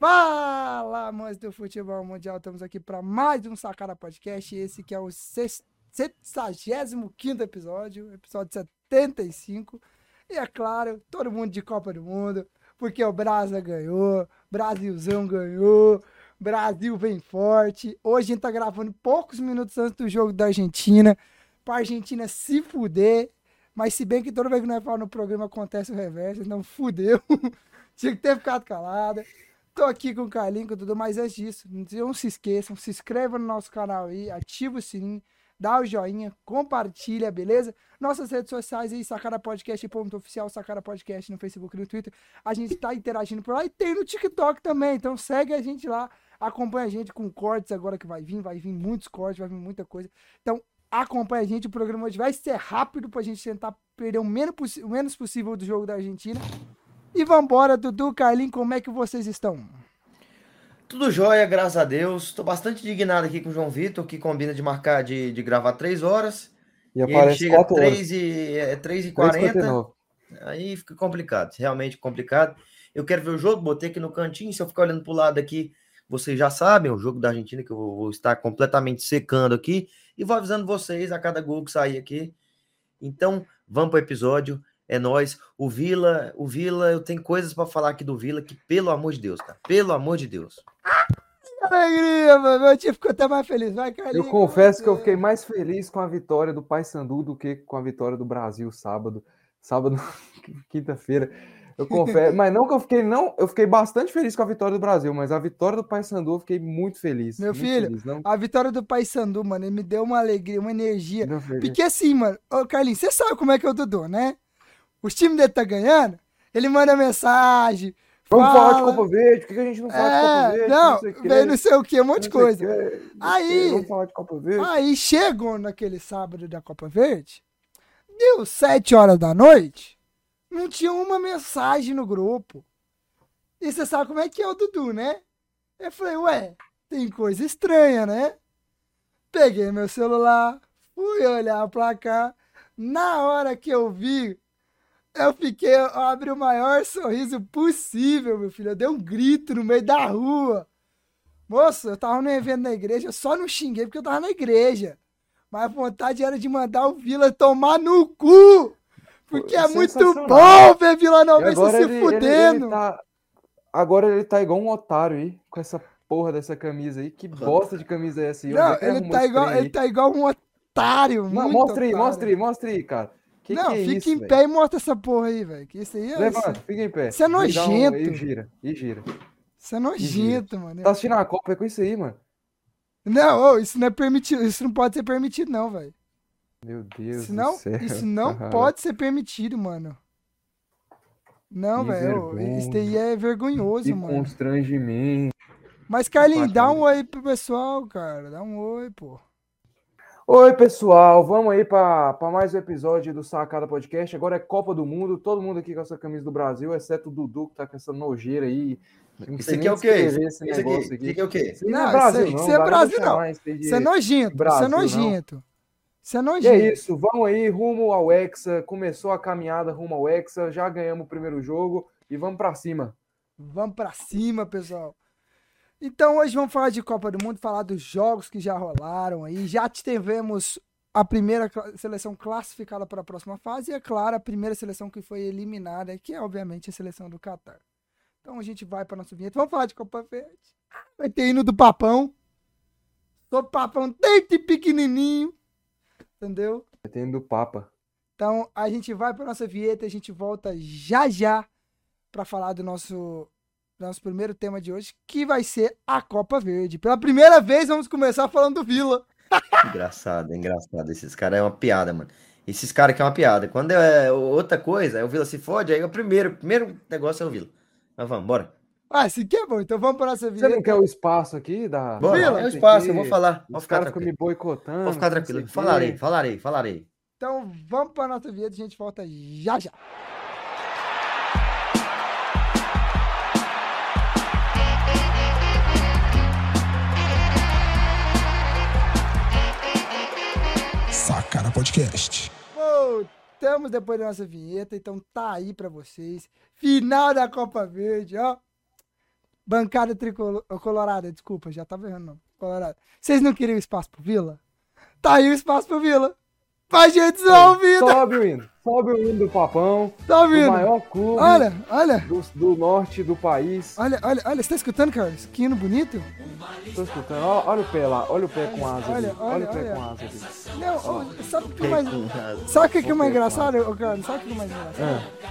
Fala, amantes do futebol mundial, estamos aqui para mais um Sacada Podcast, esse que é o 75 episódio, episódio 75, e é claro, todo mundo de Copa do Mundo, porque o Brasa ganhou, Brasilzão ganhou, Brasil vem forte, hoje a gente tá gravando poucos minutos antes do jogo da Argentina, pra Argentina se fuder, mas se bem que toda vez que nós falamos no programa acontece o reverso, então fudeu, tinha que ter ficado calada. Tô aqui com o Carlinho, com tudo, mas antes disso, não se esqueçam, se inscreva no nosso canal aí, ativa o sininho, dá o joinha, compartilha, beleza? Nossas redes sociais aí, Sacara Podcast, ponto oficial, Sacara Podcast no Facebook e no Twitter. A gente tá interagindo por lá e tem no TikTok também, então segue a gente lá, acompanha a gente com cortes agora que vai vir, vai vir muitos cortes, vai vir muita coisa. Então acompanha a gente, o programa hoje vai ser rápido pra gente tentar perder o menos, o menos possível do jogo da Argentina. E vambora, Dudu, Carlinhos, como é que vocês estão? Tudo jóia, graças a Deus. Estou bastante indignado aqui com o João Vitor, que combina de marcar, de, de gravar três horas. E, e ele chega 3 e, é, 3 e 40. Aí fica complicado, realmente complicado. Eu quero ver o jogo, botei aqui no cantinho. Se eu ficar olhando para o lado aqui, vocês já sabem, o jogo da Argentina, que eu vou estar completamente secando aqui. E vou avisando vocês a cada gol que sair aqui. Então, vamos para o episódio é nós. O Vila, o Vila, eu tenho coisas para falar aqui do Vila que pelo amor de Deus, cara, pelo amor de Deus. Alegria, mano. Meu tio ficou até mais feliz. Vai, Carlinhos. Eu confesso que eu fiquei mais feliz com a vitória do Paysandu do que com a vitória do Brasil sábado. Sábado, quinta-feira. Eu confesso, mas não que eu fiquei, não, eu fiquei bastante feliz com a vitória do Brasil, mas a vitória do Paysandu eu fiquei muito feliz. Meu muito filho, feliz, a vitória do Paysandu, mano, ele me deu uma alegria, uma energia. Porque assim, mano, ô Carlinhos, você sabe como é que é o Dudu, né? Os times dele tá ganhando, ele manda mensagem. Vamos fala, falar de Copa Verde, por que a gente não fala é, de Copa é, Verde? Não, não vem não sei o que, um monte de coisa. aí, vamos falar de Copa Verde. Aí chegou naquele sábado da Copa Verde, deu sete horas da noite, não tinha uma mensagem no grupo. E você sabe como é que é o Dudu, né? Eu falei, ué, tem coisa estranha, né? Peguei meu celular, fui olhar pra cá. Na hora que eu vi eu fiquei, eu abri o maior sorriso possível, meu filho. Eu dei um grito no meio da rua. Moço, eu tava no evento na igreja, eu só não xinguei porque eu tava na igreja. Mas a vontade era de mandar o Vila tomar no cu! Porque é muito bom ver Vila Nova se ele, fudendo. Ele, ele tá... Agora ele tá igual um otário aí, com essa porra dessa camisa aí. Que bosta de camisa é essa aí? Não, ele tá, igual, ele tá igual um otário. Não, mostra aí, mostra aí, mostra aí, cara. Que não, que é fica isso, em véio? pé e mostra essa porra aí, velho. Que isso aí é. Levanta, isso. fica em pé. Isso é nojento. Um, e gira, e gira. Isso é nojento, mano. Tá assistindo a Copa é com isso aí, mano. Não, oh, isso não é permitido. Isso não pode ser permitido, não, velho. Meu Deus isso não, do céu. Isso não pode ser permitido, mano. Não, velho. Isso aí é vergonhoso, que mano. constrangimento. Mas, Carlinhos, dá um oi pro pessoal, cara. Dá um oi, pô. Oi, pessoal, vamos aí para mais um episódio do Sacada Podcast. Agora é Copa do Mundo, todo mundo aqui com essa camisa do Brasil, exceto o Dudu, que tá com essa nojeira aí. Isso aqui é o quê? Isso aqui, aqui. aqui é o quê? Isso não, é Brasil, isso, não. Isso é Brasil, não. Isso é nojento, Brasil, isso é nojento. Isso é nojento. E é isso, vamos aí, rumo ao Hexa. Começou a caminhada rumo ao Hexa, já ganhamos o primeiro jogo e vamos para cima. Vamos para cima, pessoal. Então hoje vamos falar de Copa do Mundo, falar dos jogos que já rolaram aí. Já tivemos a primeira seleção classificada para a próxima fase e, é claro, a primeira seleção que foi eliminada, que é obviamente a seleção do Catar. Então a gente vai para nosso vinheta. Vamos falar de Copa Verde. Vai ter hino do Papão. Do Papão desde pequenininho. Entendeu? Vai ter hino do Papa. Então a gente vai para nossa vinheta, a gente volta já já para falar do nosso nosso primeiro tema de hoje, que vai ser a Copa Verde. Pela primeira vez, vamos começar falando do Vila. engraçado, engraçado. Esses caras é uma piada, mano. Esses caras que é uma piada. Quando é outra coisa, é o Vila se fode, aí é o primeiro, primeiro negócio é o Vila. Mas vamos, bora. Ah, esse aqui é bom, então vamos para nossa vida. Você não quer o espaço aqui da. Bora, Vila? É o espaço, eu vou falar. Vou ficar tranquilo. me boicotando. Vou ficar tranquilo. Falarei, falarei, falarei. Então vamos para nossa vida, a gente volta já já. Podcast. Voltamos depois da nossa vinheta, então tá aí para vocês. Final da Copa Verde, ó. Bancada tricolor, colorada, desculpa, já tava errando, não. Colorado. Vocês não queriam espaço pro Vila? Tá aí o espaço pro Vila. Pra gente vida. Sobe o hino. Sobe o hino do Papão. Sobe o hino. O maior clube olha, olha. Do, do, norte do país. Olha, olha, olha. Você tá escutando, Carlos? Que hino bonito? Tô escutando. Olha, olha o pé lá. Olha o pé com asa. Olha, olha, olha, o pé olha. com asa. Ali. Não, sabe o que mais... Sabe o que é mais engraçado, Carlos? Sabe o que é mais engraçado? É.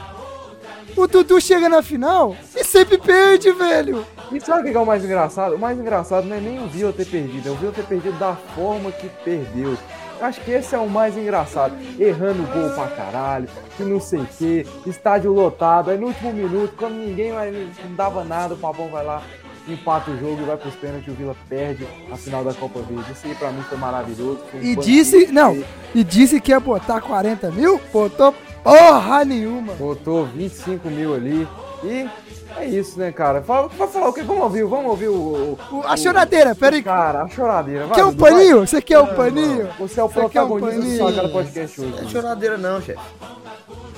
O Dudu chega na final e sempre perde, velho. E sabe o que é o mais engraçado? O mais engraçado não é nem o Vila ter perdido, é o Vila ter perdido da forma que perdeu. Acho que esse é o mais engraçado. Errando gol pra caralho, que não sei o que, estádio lotado. Aí no último minuto, quando ninguém mais não dava nada, o Papão vai lá, empata o jogo e vai pros pênaltis. O Vila perde a final da Copa Verde. Isso aí pra mim foi maravilhoso. Foi um e disse, não, e disse que ia botar 40 mil, botou porra nenhuma. Botou 25 mil ali. E é isso, né, cara? Fala, vai falar o quê? Vamos ouvir, vamos ouvir o. o a choradeira, peraí. Cara, a choradeira. Vai, quer um paninho? Vai. Você quer um paninho? Você é o protagonista um do Sacada Podcast hoje. Não é choradeira, não, chefe.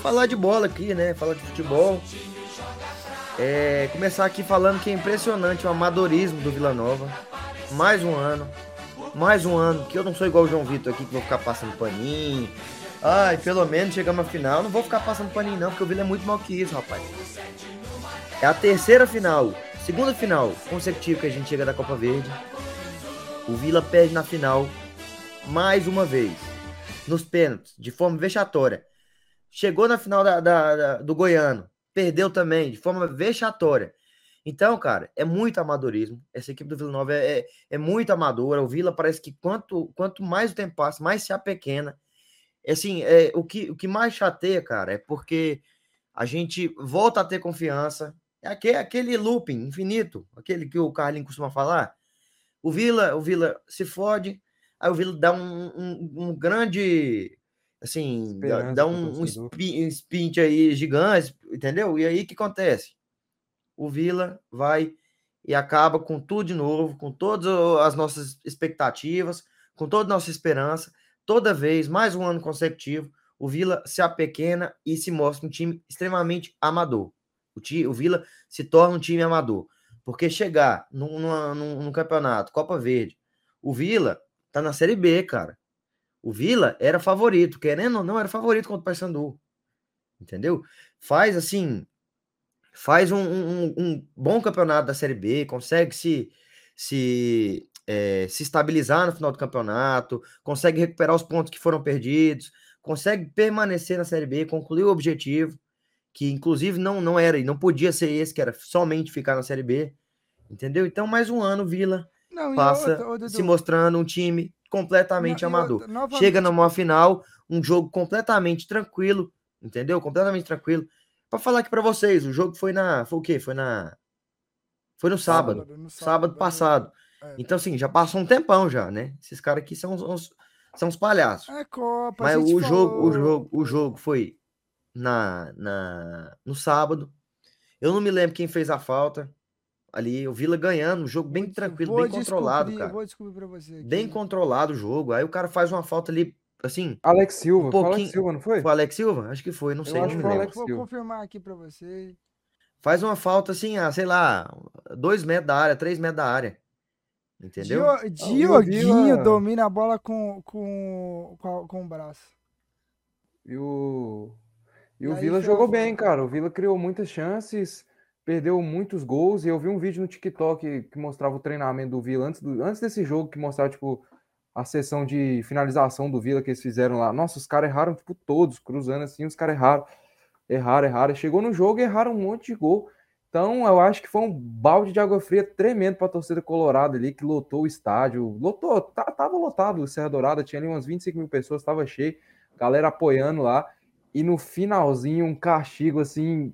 Falar de bola aqui, né? Falar de futebol. É, começar aqui falando que é impressionante o amadorismo do Vila Nova. Mais um ano. Mais um ano. Que eu não sou igual o João Vitor aqui, que vou ficar passando paninho. Ai, pelo menos chegamos à final. Não vou ficar passando paninho, não, porque o Vila é muito mal que isso, rapaz. É a terceira final, segunda final consecutiva que a gente chega da Copa Verde. O Vila perde na final mais uma vez. Nos pênaltis, de forma vexatória. Chegou na final da, da, da, do Goiano. Perdeu também, de forma vexatória. Então, cara, é muito amadorismo. Essa equipe do Vila Nova é, é, é, muito amadora. O Vila parece que quanto, quanto mais o tempo passa, mais se apequena. Assim, é, o, que, o que mais chateia, cara, é porque a gente volta a ter confiança, é aquele, aquele looping infinito, aquele que o Carlinhos costuma falar. O Vila, o Vila se fode, aí o Vila dá um, um, um grande, assim, dá, dá um, um sprint aí gigante, entendeu? E aí o que acontece? O Vila vai e acaba com tudo de novo, com todas as nossas expectativas, com toda a nossa esperança. Toda vez, mais um ano consecutivo, o Vila se apequena e se mostra um time extremamente amador. O, time, o Vila se torna um time amador. Porque chegar num campeonato, Copa Verde, o Vila tá na Série B, cara. O Vila era favorito, querendo ou não, era favorito contra o Paysandu. Entendeu? Faz assim, faz um, um, um, bom campeonato da Série B, consegue se, se, é, se estabilizar no final do campeonato, consegue recuperar os pontos que foram perdidos, consegue permanecer na Série B, concluir o objetivo que inclusive não, não era e não podia ser esse, que era somente ficar na Série B, entendeu? Então, mais um ano, Vila não, passa outra, outra, se mostrando um time completamente não, amador. Outra, Chega numa final, um jogo completamente tranquilo, entendeu? Completamente tranquilo. Para falar aqui para vocês, o jogo foi na. Foi o quê? Foi na. Foi no sábado. Sábado, no sábado, sábado passado. É. Então, assim, já passou um tempão já, né? Esses caras aqui são uns, são uns palhaços. É Copa, Mas o jogo, o jogo, o jogo foi na, na no sábado. Eu não me lembro quem fez a falta. Ali, o Vila ganhando, um jogo bem tranquilo, bem controlado, cara. Vou descobrir pra você. Aqui. Bem controlado o jogo. Aí o cara faz uma falta ali, assim. Alex Silva, um pouquinho... Alex Silva, não foi? Foi Alex Silva? Acho que foi, não sei. Acho não me lembro. Vou confirmar aqui pra você. Faz uma falta assim, ah, sei lá, dois metros da área, três metros da área. Entendeu? Dioguinho Vila... domina a bola com, com, com, com o braço. E o e, o Vila jogou bem, cara. O Vila criou muitas chances, perdeu muitos gols. E eu vi um vídeo no TikTok que mostrava o treinamento do Vila antes, do, antes desse jogo, que mostrava, tipo, a sessão de finalização do Vila que eles fizeram lá. Nossa, os caras erraram, tipo, todos, cruzando assim, os caras erraram. Erraram, erraram. Chegou no jogo e erraram um monte de gol. Então, eu acho que foi um balde de água fria tremendo para a torcida colorada ali, que lotou o estádio. Lotou, tá, tava lotado o Serra Dourada, tinha ali umas 25 mil pessoas, estava cheio, galera apoiando lá e no finalzinho um castigo assim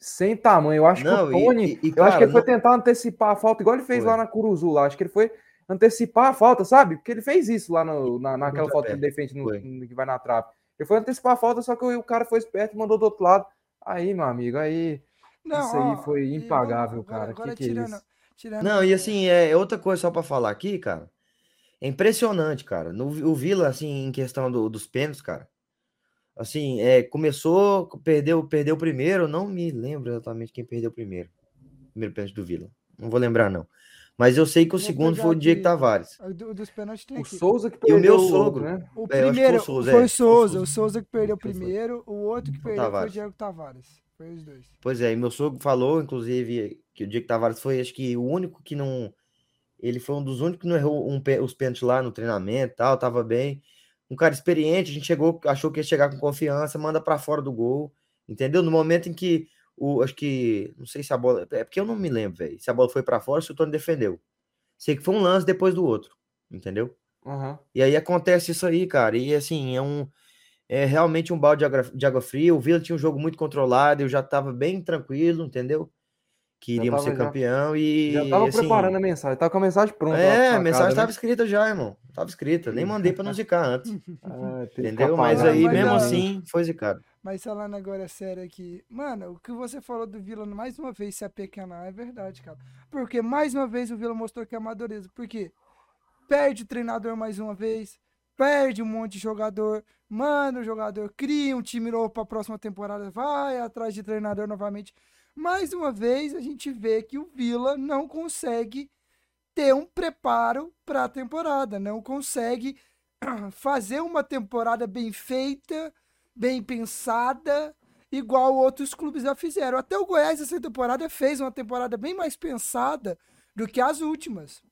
sem tamanho. Eu acho não, que o Tony, e, e, eu cara, acho que ele foi tentar antecipar a falta, igual ele fez foi. lá na Curuzu lá. Acho que ele foi antecipar a falta, sabe? Porque ele fez isso lá no, na, naquela Muito falta que ele defende no, no, que vai na trave. Ele foi antecipar a falta, só que o, o, cara foi esperto e mandou do outro lado. Aí, meu amigo, aí não, isso aí ó, foi impagável, agora, cara. Agora, que tirando, que é isso? Tirando... Não, e assim, é outra coisa só para falar aqui, cara. É impressionante, cara. No, o Vila, assim, em questão do, dos pênaltis, cara assim, é, começou, perdeu, perdeu o primeiro, não me lembro exatamente quem perdeu o primeiro. primeiro pênalti do Vila. Não vou lembrar, não. Mas eu sei que o Vou segundo foi o Diego. Tavares. Do- dos pênaltis tem O aqui. Souza que E o meu perdeu sogro. né? O É, primeiro foi o Souza, foi é. o Souza, Foi o o Souza que perdeu foi. primeiro, o outro que O perdeu foi o Tavares. Diego Tavares. Foi os dois. Pois é, e meu sogro falou, inclusive, que o Diego Tavares foi, acho que, o único que não. Ele foi um dos únicos que não errou um os pênaltis lá no treinamento e tal, tava bem. Um cara experiente, a gente chegou, achou que ia chegar com confiança, manda pra fora do gol, entendeu? No momento em que o, acho que, não sei se a bola, é porque eu não me lembro, velho, se a bola foi pra fora, se o Tony defendeu. Sei que foi um lance depois do outro, entendeu? Aham. E aí acontece isso aí, cara. E assim, é um é realmente um balde de água, de água fria. O Vila tinha um jogo muito controlado, eu já tava bem tranquilo, entendeu? Que Já iríamos tava- ser já- campeão e Já tava assim, preparando a mensagem, tava com a mensagem pronta. É, a mensagem né? estava escrita já, irmão. Tava escrita, nem mandei para não zicar antes, Ah, entendeu? Mas aí mas mesmo a- assim foi zicado. Mas falando agora sério aqui, mano, o que você falou do Vila mais uma vez se apequenar é verdade, cara. Porque mais uma vez o Vila mostrou que é amadorismo. Por quê? Perde o treinador mais uma vez, perde um monte de jogador, manda o jogador, cria um time novo pra próxima temporada, vai atrás de treinador novamente. Mais uma vez a gente vê que o Vila não consegue ter um preparo para a temporada, não consegue fazer uma temporada bem feita, bem pensada, igual outros clubes já fizeram. Até o Goiás essa temporada fez uma temporada bem mais pensada do que as últimas.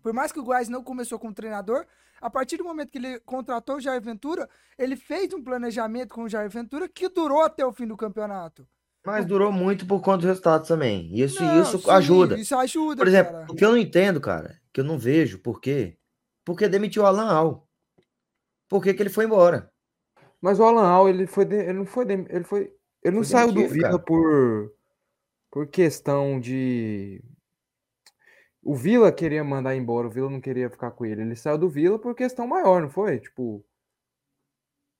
Por mais que o Goiás não começou com o treinador, a partir do momento que ele contratou o Jair Ventura, ele fez um planejamento com o Jair Ventura que durou até o fim do campeonato. Mas durou muito por conta dos resultados também. Isso, Não, isso sim, ajuda. Isso ajuda, Por exemplo, cara. o que eu não entendo, cara, que eu não vejo, por quê? Porque demitiu o Alan Al. Por que, que ele foi embora? Mas o Alan Al, ele foi, de- ele não foi, de- ele foi, ele não Foi saiu do demitido, Vila cara. por por questão de o Vila queria mandar embora, o Vila não queria ficar com ele. Ele saiu do Vila por questão maior, não foi? Tipo,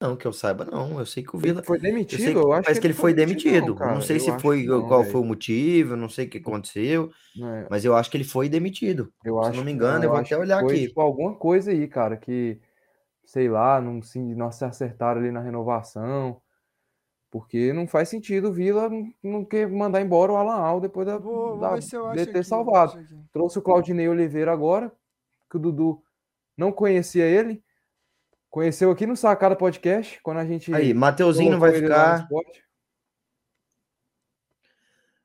Não, que eu saiba, não. Eu sei que o ele Vila. foi Eu sei demitido, que, eu acho parece que ele foi demitido. não, não sei Eu se foi não, qual velho. foi o motivo, não sei o que aconteceu, é, mas eu acho que ele foi demitido. eu se acho não me engano, eu vou acho até olhar foi, aqui. Tipo, alguma coisa aí, cara, que sei lá, não se, não se acertaram ali na renovação. Porque não faz sentido o Vila não, quer mandar embora o Alan Al depois da, Vou, vou da- eu de aqui, ter eu salvado. aqui. Trouxe o Claudinei Oliveira agora, que o Dudu não conhecia ele. Conheceu aqui no Sacada Podcast, quando a gente Aí, Mateuzinho não vai ficar.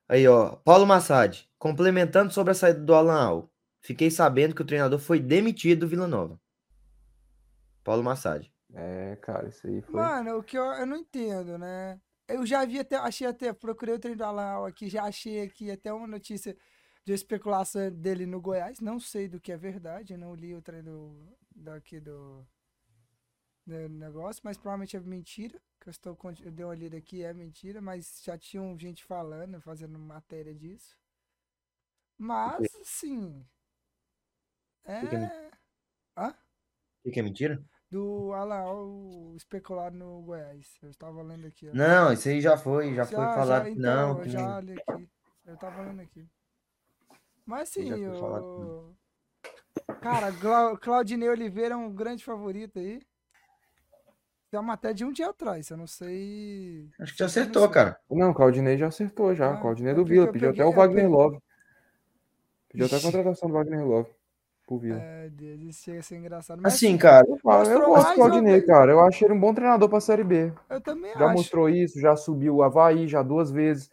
Aí, ó, Paulo Massad, complementando sobre a saída do Alan Al. Fiquei sabendo que o treinador foi demitido do Vila Nova. Paulo Massad. É, cara, isso aí foi. Mano, o que eu, eu não entendo, né? Eu já vi até, achei até, procurei o treino do Alan aqui, já achei aqui até uma notícia de especulação dele no Goiás. Não sei do que é verdade, eu não li o treino daqui do, do negócio, mas provavelmente é mentira. Que eu estou, eu dei uma lida aqui, é mentira, mas já tinham gente falando, fazendo matéria disso. Mas, assim. que que é É. Hã? O que é mentira? Do Alaal especulado no Goiás. Eu estava lendo aqui. ó. Não, isso aí já foi, já foi Já- falado já, então, não. eu já li aqui. Eu tava lendo aqui. Mas sim, foi falado o... Cara, Claudinei Oliveira é um grande favorito aí. Tem uma matéria de um dia atrás, eu não sei. Acho que já acertou, cara. Não, o Claudinei já acertou já. Ah, o Claudinei é do porque Vila. Pediu peguei- até o Wagner peguei- Love. Pediu até a contratação do Wagner Love pro Vila. É, Deus, isso chega a ser engosto. Mas Assim, cara, Eu, falo, eu gosto do Claudinei, cara. Eu acho ele um bom treinador pra Série B. eu também Já acho. mostrou isso, já subiu o Havaí já duas vezes.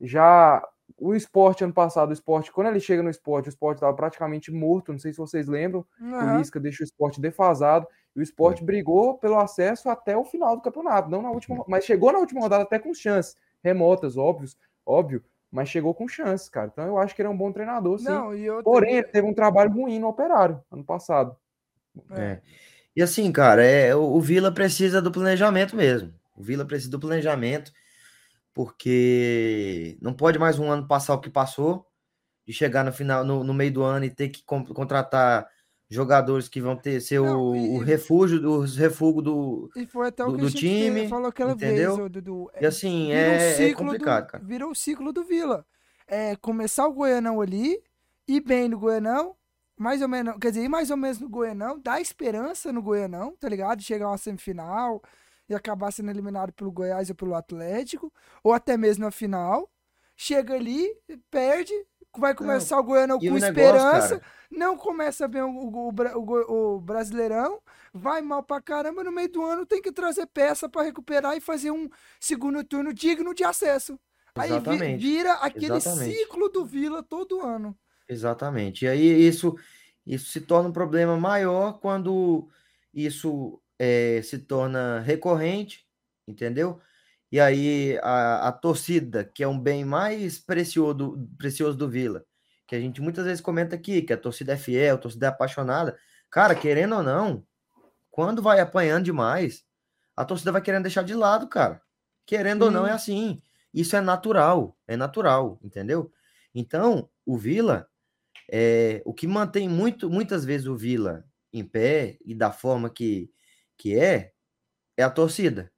Já o esporte ano passado, o esporte, quando ele chega no esporte, o esporte estava praticamente morto. Não sei se vocês lembram. O Aham. Lisca deixa o esporte defasado. E o esporte brigou pelo acesso até o final do campeonato. Não na última, mas chegou na última rodada até com chances remotas, óbvios, óbvio, mas chegou com chances, cara. Então eu acho que ele é um bom treinador, sim. Não, e. Porém, ele teve um trabalho ruim no Operário ano passado. É. E assim, cara, é, o, o Vila precisa do planejamento mesmo. O Vila precisa do planejamento, porque não pode mais um ano passar o que passou, de chegar no final, no, no meio do ano e ter que con- contratar jogadores que vão ter ser Não, o, e- o refúgio, os refúgio do. E foi até o do- que do time, falou aquela entendeu? vez. E assim, Virou o é, é ciclo complicado, do, cara. Virou o ciclo do Vila. É começar o Goianão ali, ir bem no Goianão, mais ou menos, quer dizer, ir mais ou menos no Goianão, dar esperança no Goianão, tá ligado? Chegar uma semifinal e acabar sendo eliminado pelo Goiás ou pelo Atlético, ou até mesmo na final. chega ali, perde, vai começar não. o Goiânia com esperança, não começa bem o, o, o, o, Brasileirão, vai mal pra caramba, no meio do ano tem que trazer peça para recuperar e fazer um segundo turno digno de acesso. Aí vira aquele Exatamente. ciclo do Vila todo ano. Exatamente. E aí isso, isso se torna um problema maior quando isso é, se torna recorrente, entendeu? E aí a, a torcida, que é um bem mais precioso, precioso do Vila, que a gente muitas vezes comenta aqui, que a torcida é fiel, a torcida é apaixonada. Cara, querendo ou não, quando vai apanhando demais, a torcida vai querendo deixar de lado, cara. Querendo hum. ou não, é assim. Isso é natural, é natural, entendeu? Então, o Vila, é, o que mantém muito, muitas vezes o Vila em pé e da forma que, que é, é a torcida.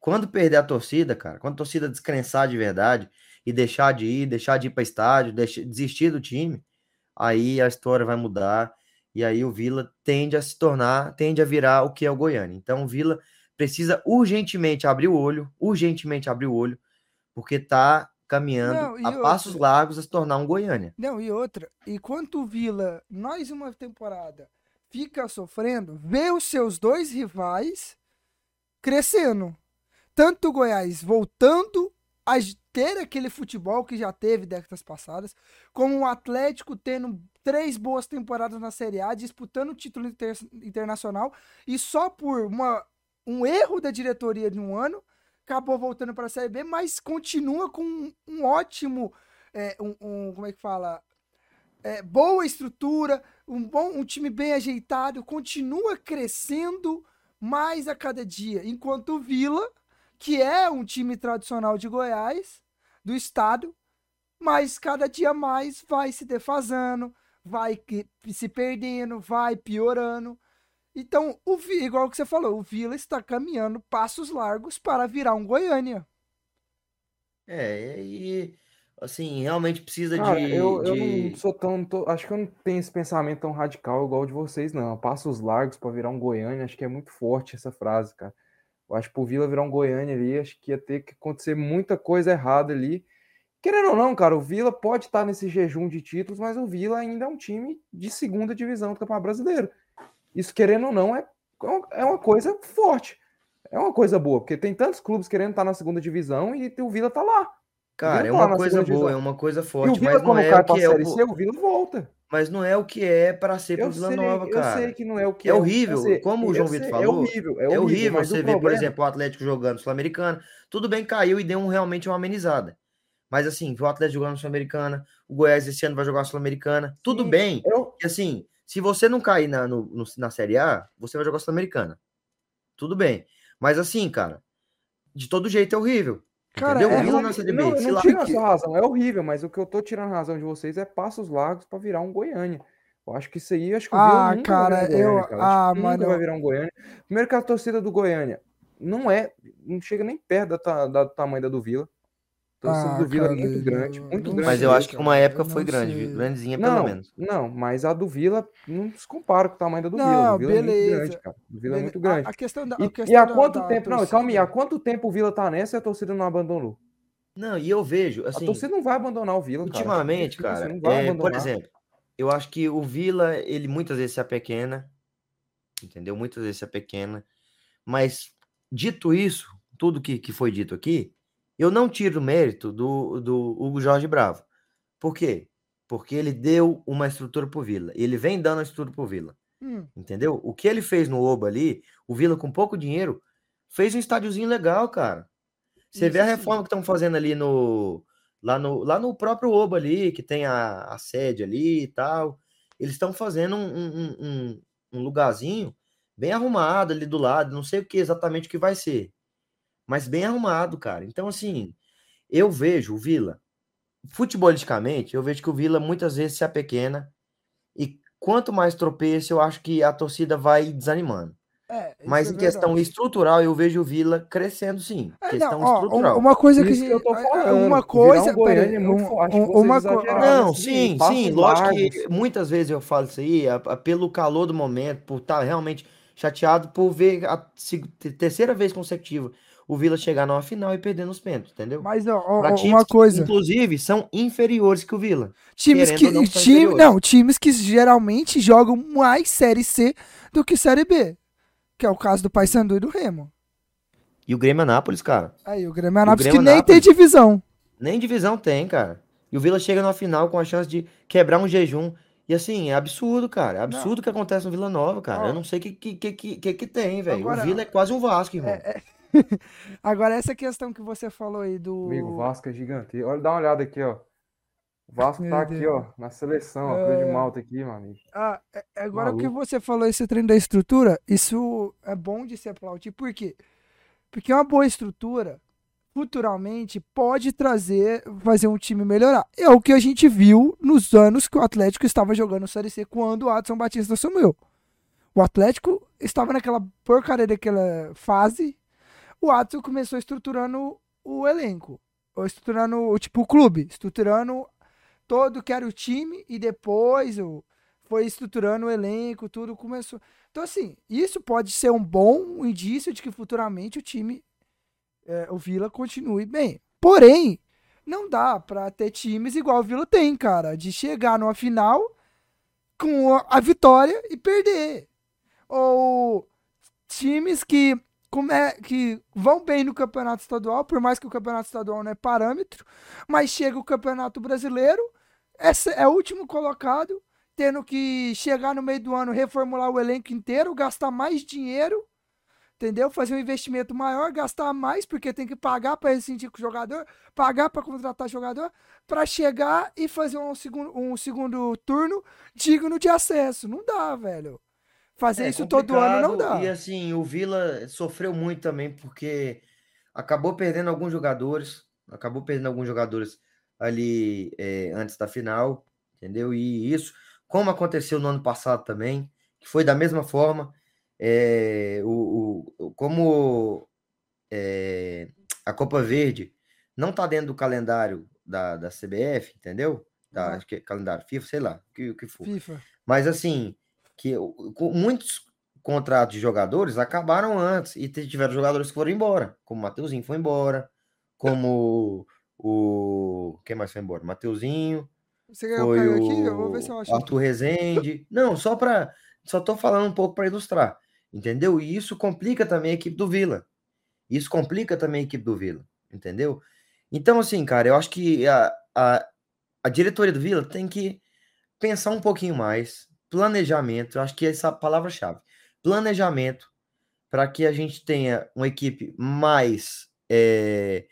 Quando perder a torcida, cara, quando a torcida descrençar de verdade e deixar de ir, deixar de ir para estádio, desistir do time, aí a história vai mudar e aí o Vila tende a se tornar, tende a virar o que é o Goiânia. Então o Vila precisa urgentemente abrir o olho, urgentemente abrir o olho, porque tá caminhando Não, a outra... passos largos a se tornar um Goiânia. Não, e outra, enquanto o Vila, mais uma temporada, fica sofrendo, vê os seus dois rivais crescendo tanto o Goiás voltando a ter aquele futebol que já teve décadas passadas, como o Atlético tendo três boas temporadas na Série A, disputando o título inter internacional, e só por uma, um erro da diretoria de um ano, acabou voltando para a Série B, mas continua com um, um ótimo, é, um, um, como é que fala, é, boa estrutura, um bom, um time bem ajeitado, continua crescendo mais a cada dia, enquanto o Vila que é um time tradicional de Goiás, do estado, mas cada dia mais vai se defasando, vai se perdendo, vai piorando. Então, o igual que você falou, o Vila está caminhando passos largos para virar um Goiânia. É, e assim, realmente precisa Cara, de, eu, de... eu não sou tão. Tô, acho que eu não tenho esse pensamento tão radical igual o de vocês, não. Passos largos para virar um Goiânia, acho que é muito forte essa frase, cara. Eu acho que pro Vila virar um Goiânia ali, acho que ia ter que acontecer muita coisa errada ali. Querendo ou não, cara, o Vila pode estar nesse jejum de títulos, mas o Vila ainda é um time de segunda divisão do Campeonato Brasileiro. Isso, querendo ou não, é, é uma coisa forte. É uma coisa boa, porque tem tantos clubes querendo estar na segunda divisão e o Vila tá lá. Cara, é tá uma coisa boa, divisão. é uma coisa forte, e o Vila, mas não é o que é o... C, o Vila volta mas não é o que é para ser para Vila Nova, cara. Eu sei que não é o que é. É horrível, como o João Vitor é falou. É horrível, é horrível, é horrível você ver, por exemplo, o Atlético jogando Sul-Americana. Tudo bem, caiu e deu um, realmente uma amenizada. Mas assim, o Atlético jogando Sul-Americana, o Goiás esse ano vai jogar Sul-Americana. Tudo Sim, bem. Eu... E assim, se você não cair na, no, no, na Série A, você vai jogar Sul-Americana. Tudo bem. Mas assim, cara, de todo jeito é horrível. Cara, Entendeu? É, não, não, não tira a sua razão, é horrível, mas o que eu tô tirando a razão de vocês é passos largos para virar um Goiânia. Eu acho que isso aí, acho que o ah, cara, Goiânia, eu, cara. ah, nunca vai virar um Goiânia. Primeiro que a torcida do Goiânia não é, não chega nem perto da, da, do tamanho da do Vila. A torcida ah, do Vila cara, é muito grande, muito grande. Mas eu acho que uma época foi grande, sei. grandezinha pelo não, menos. Não, mas a do Vila não se compara com o tamanho da do não, Vila. O Vila beleza. é muito grande, cara. O Vila é muito grande. A, a questão da, a e, questão e há quanto da, tempo, da não, calma aí, há quanto tempo o Vila tá nessa e a torcida não abandonou? Não, e eu vejo, assim... A torcida não vai abandonar o Vila, Ultimamente, cara, cara é, por exemplo, eu acho que o Vila, ele muitas vezes se apequena, entendeu? Muitas vezes se apequena, mas dito isso, tudo que, que foi dito aqui, eu não tiro o mérito do, do Hugo Jorge Bravo. Por quê? Porque ele deu uma estrutura pro Vila, ele vem dando a estrutura pro Vila, hum. entendeu? O que ele fez no Oba ali, o Vila com pouco dinheiro, fez um estádiozinho legal, cara. Você Isso, vê a reforma sim. que estão fazendo ali no lá no, lá no próprio Oba ali, que tem a, a sede ali e tal. Eles estão fazendo um, um, um, um, lugarzinho bem arrumado ali do lado. Não sei o que exatamente o que vai ser, mas bem arrumado, cara. Então, assim, eu vejo o Vila, futebolisticamente, eu vejo que o Vila muitas vezes se apequena e quanto mais tropeço, eu acho que a torcida vai desanimando. É, Mas é em questão estrutural, eu vejo o Vila crescendo sim. É, questão não, estrutural. Uma coisa que, que eu tô é, falando. Uma coisa. Um Goiânia é muito forte. Uma coisa. Não, sim, sim. Lógico que muitas vezes eu falo isso aí a, a, pelo calor do momento, por estar tá realmente chateado por ver a terceira vez consecutiva o Vila chegar numa final e perder nos pênaltis, entendeu? Mas ó, ó uma coisa, inclusive são inferiores que o Vila. Times que não, time, não, times que geralmente jogam mais série C do que série B, que é o caso do Paysandu e do Remo. E o Grêmio Anápolis, cara. Aí, o Grêmio Anápolis o Grêmio que Anápolis, nem tem divisão. Nem divisão tem, cara. E o Vila chega na final com a chance de quebrar um jejum. E assim, é absurdo, cara. É absurdo o que acontece no Vila Nova, cara. Eu não sei o que, que, que, que, que tem, velho. O Vila é quase um Vasco, irmão. É, é... Agora, essa questão que você falou aí do. Amigo, o Vasco é gigante. Olha, dá uma olhada aqui, ó. O Vasco Meu tá Deus. aqui, ó, na seleção, é... Cruz de Malta aqui, meu amigo. Ah, é, agora o que você falou, esse treino da estrutura, isso é bom de se aplaudir. Por quê? Porque uma boa estrutura, futuramente, pode trazer, fazer um time melhorar. É o que a gente viu nos anos que o Atlético estava jogando o Série C quando o Adson Batista assumiu. O Atlético estava naquela porcaria daquela fase. O Adson começou estruturando o elenco. Estruturando, tipo, o clube. Estruturando todo que era o time e depois o, foi estruturando o elenco, tudo começou. Então, assim, isso pode ser um bom indício de que futuramente o time, é, o Vila, continue bem. Porém, não dá para ter times igual o Vila tem, cara, de chegar numa final com a vitória e perder. Ou times que, como é, que vão bem no campeonato estadual, por mais que o campeonato estadual não é parâmetro, mas chega o campeonato brasileiro, esse é o último colocado tendo que chegar no meio do ano, reformular o elenco inteiro, gastar mais dinheiro, entendeu? Fazer um investimento maior, gastar mais, porque tem que pagar para rescindir com o jogador, pagar para contratar jogador, para chegar e fazer um segundo, um segundo turno digno de acesso. Não dá, velho. Fazer é isso todo ano não dá. E assim, o Vila sofreu muito também, porque acabou perdendo alguns jogadores, acabou perdendo alguns jogadores ali é, antes da final, entendeu? E isso como aconteceu no ano passado também, que foi da mesma forma. É, o, o, como é, a Copa Verde não está dentro do calendário da, da CBF, entendeu? Da, acho que é calendário FIFA, sei lá, o que, que for. FIFA. Mas assim, que muitos contratos de jogadores acabaram antes e tiveram jogadores que foram embora, como o Mateuzinho foi embora, como o. Quem mais foi embora? Mateuzinho, você quer foi o aqui? Eu vou ver se eu acho. Arthur Rezende. Não, só para. Só tô falando um pouco para ilustrar. Entendeu? E isso complica também a equipe do Vila. Isso complica também a equipe do Vila. Entendeu? Então, assim, cara, eu acho que a, a, a diretoria do Vila tem que pensar um pouquinho mais. Planejamento, acho que essa é a palavra-chave. Planejamento para que a gente tenha uma equipe mais. É,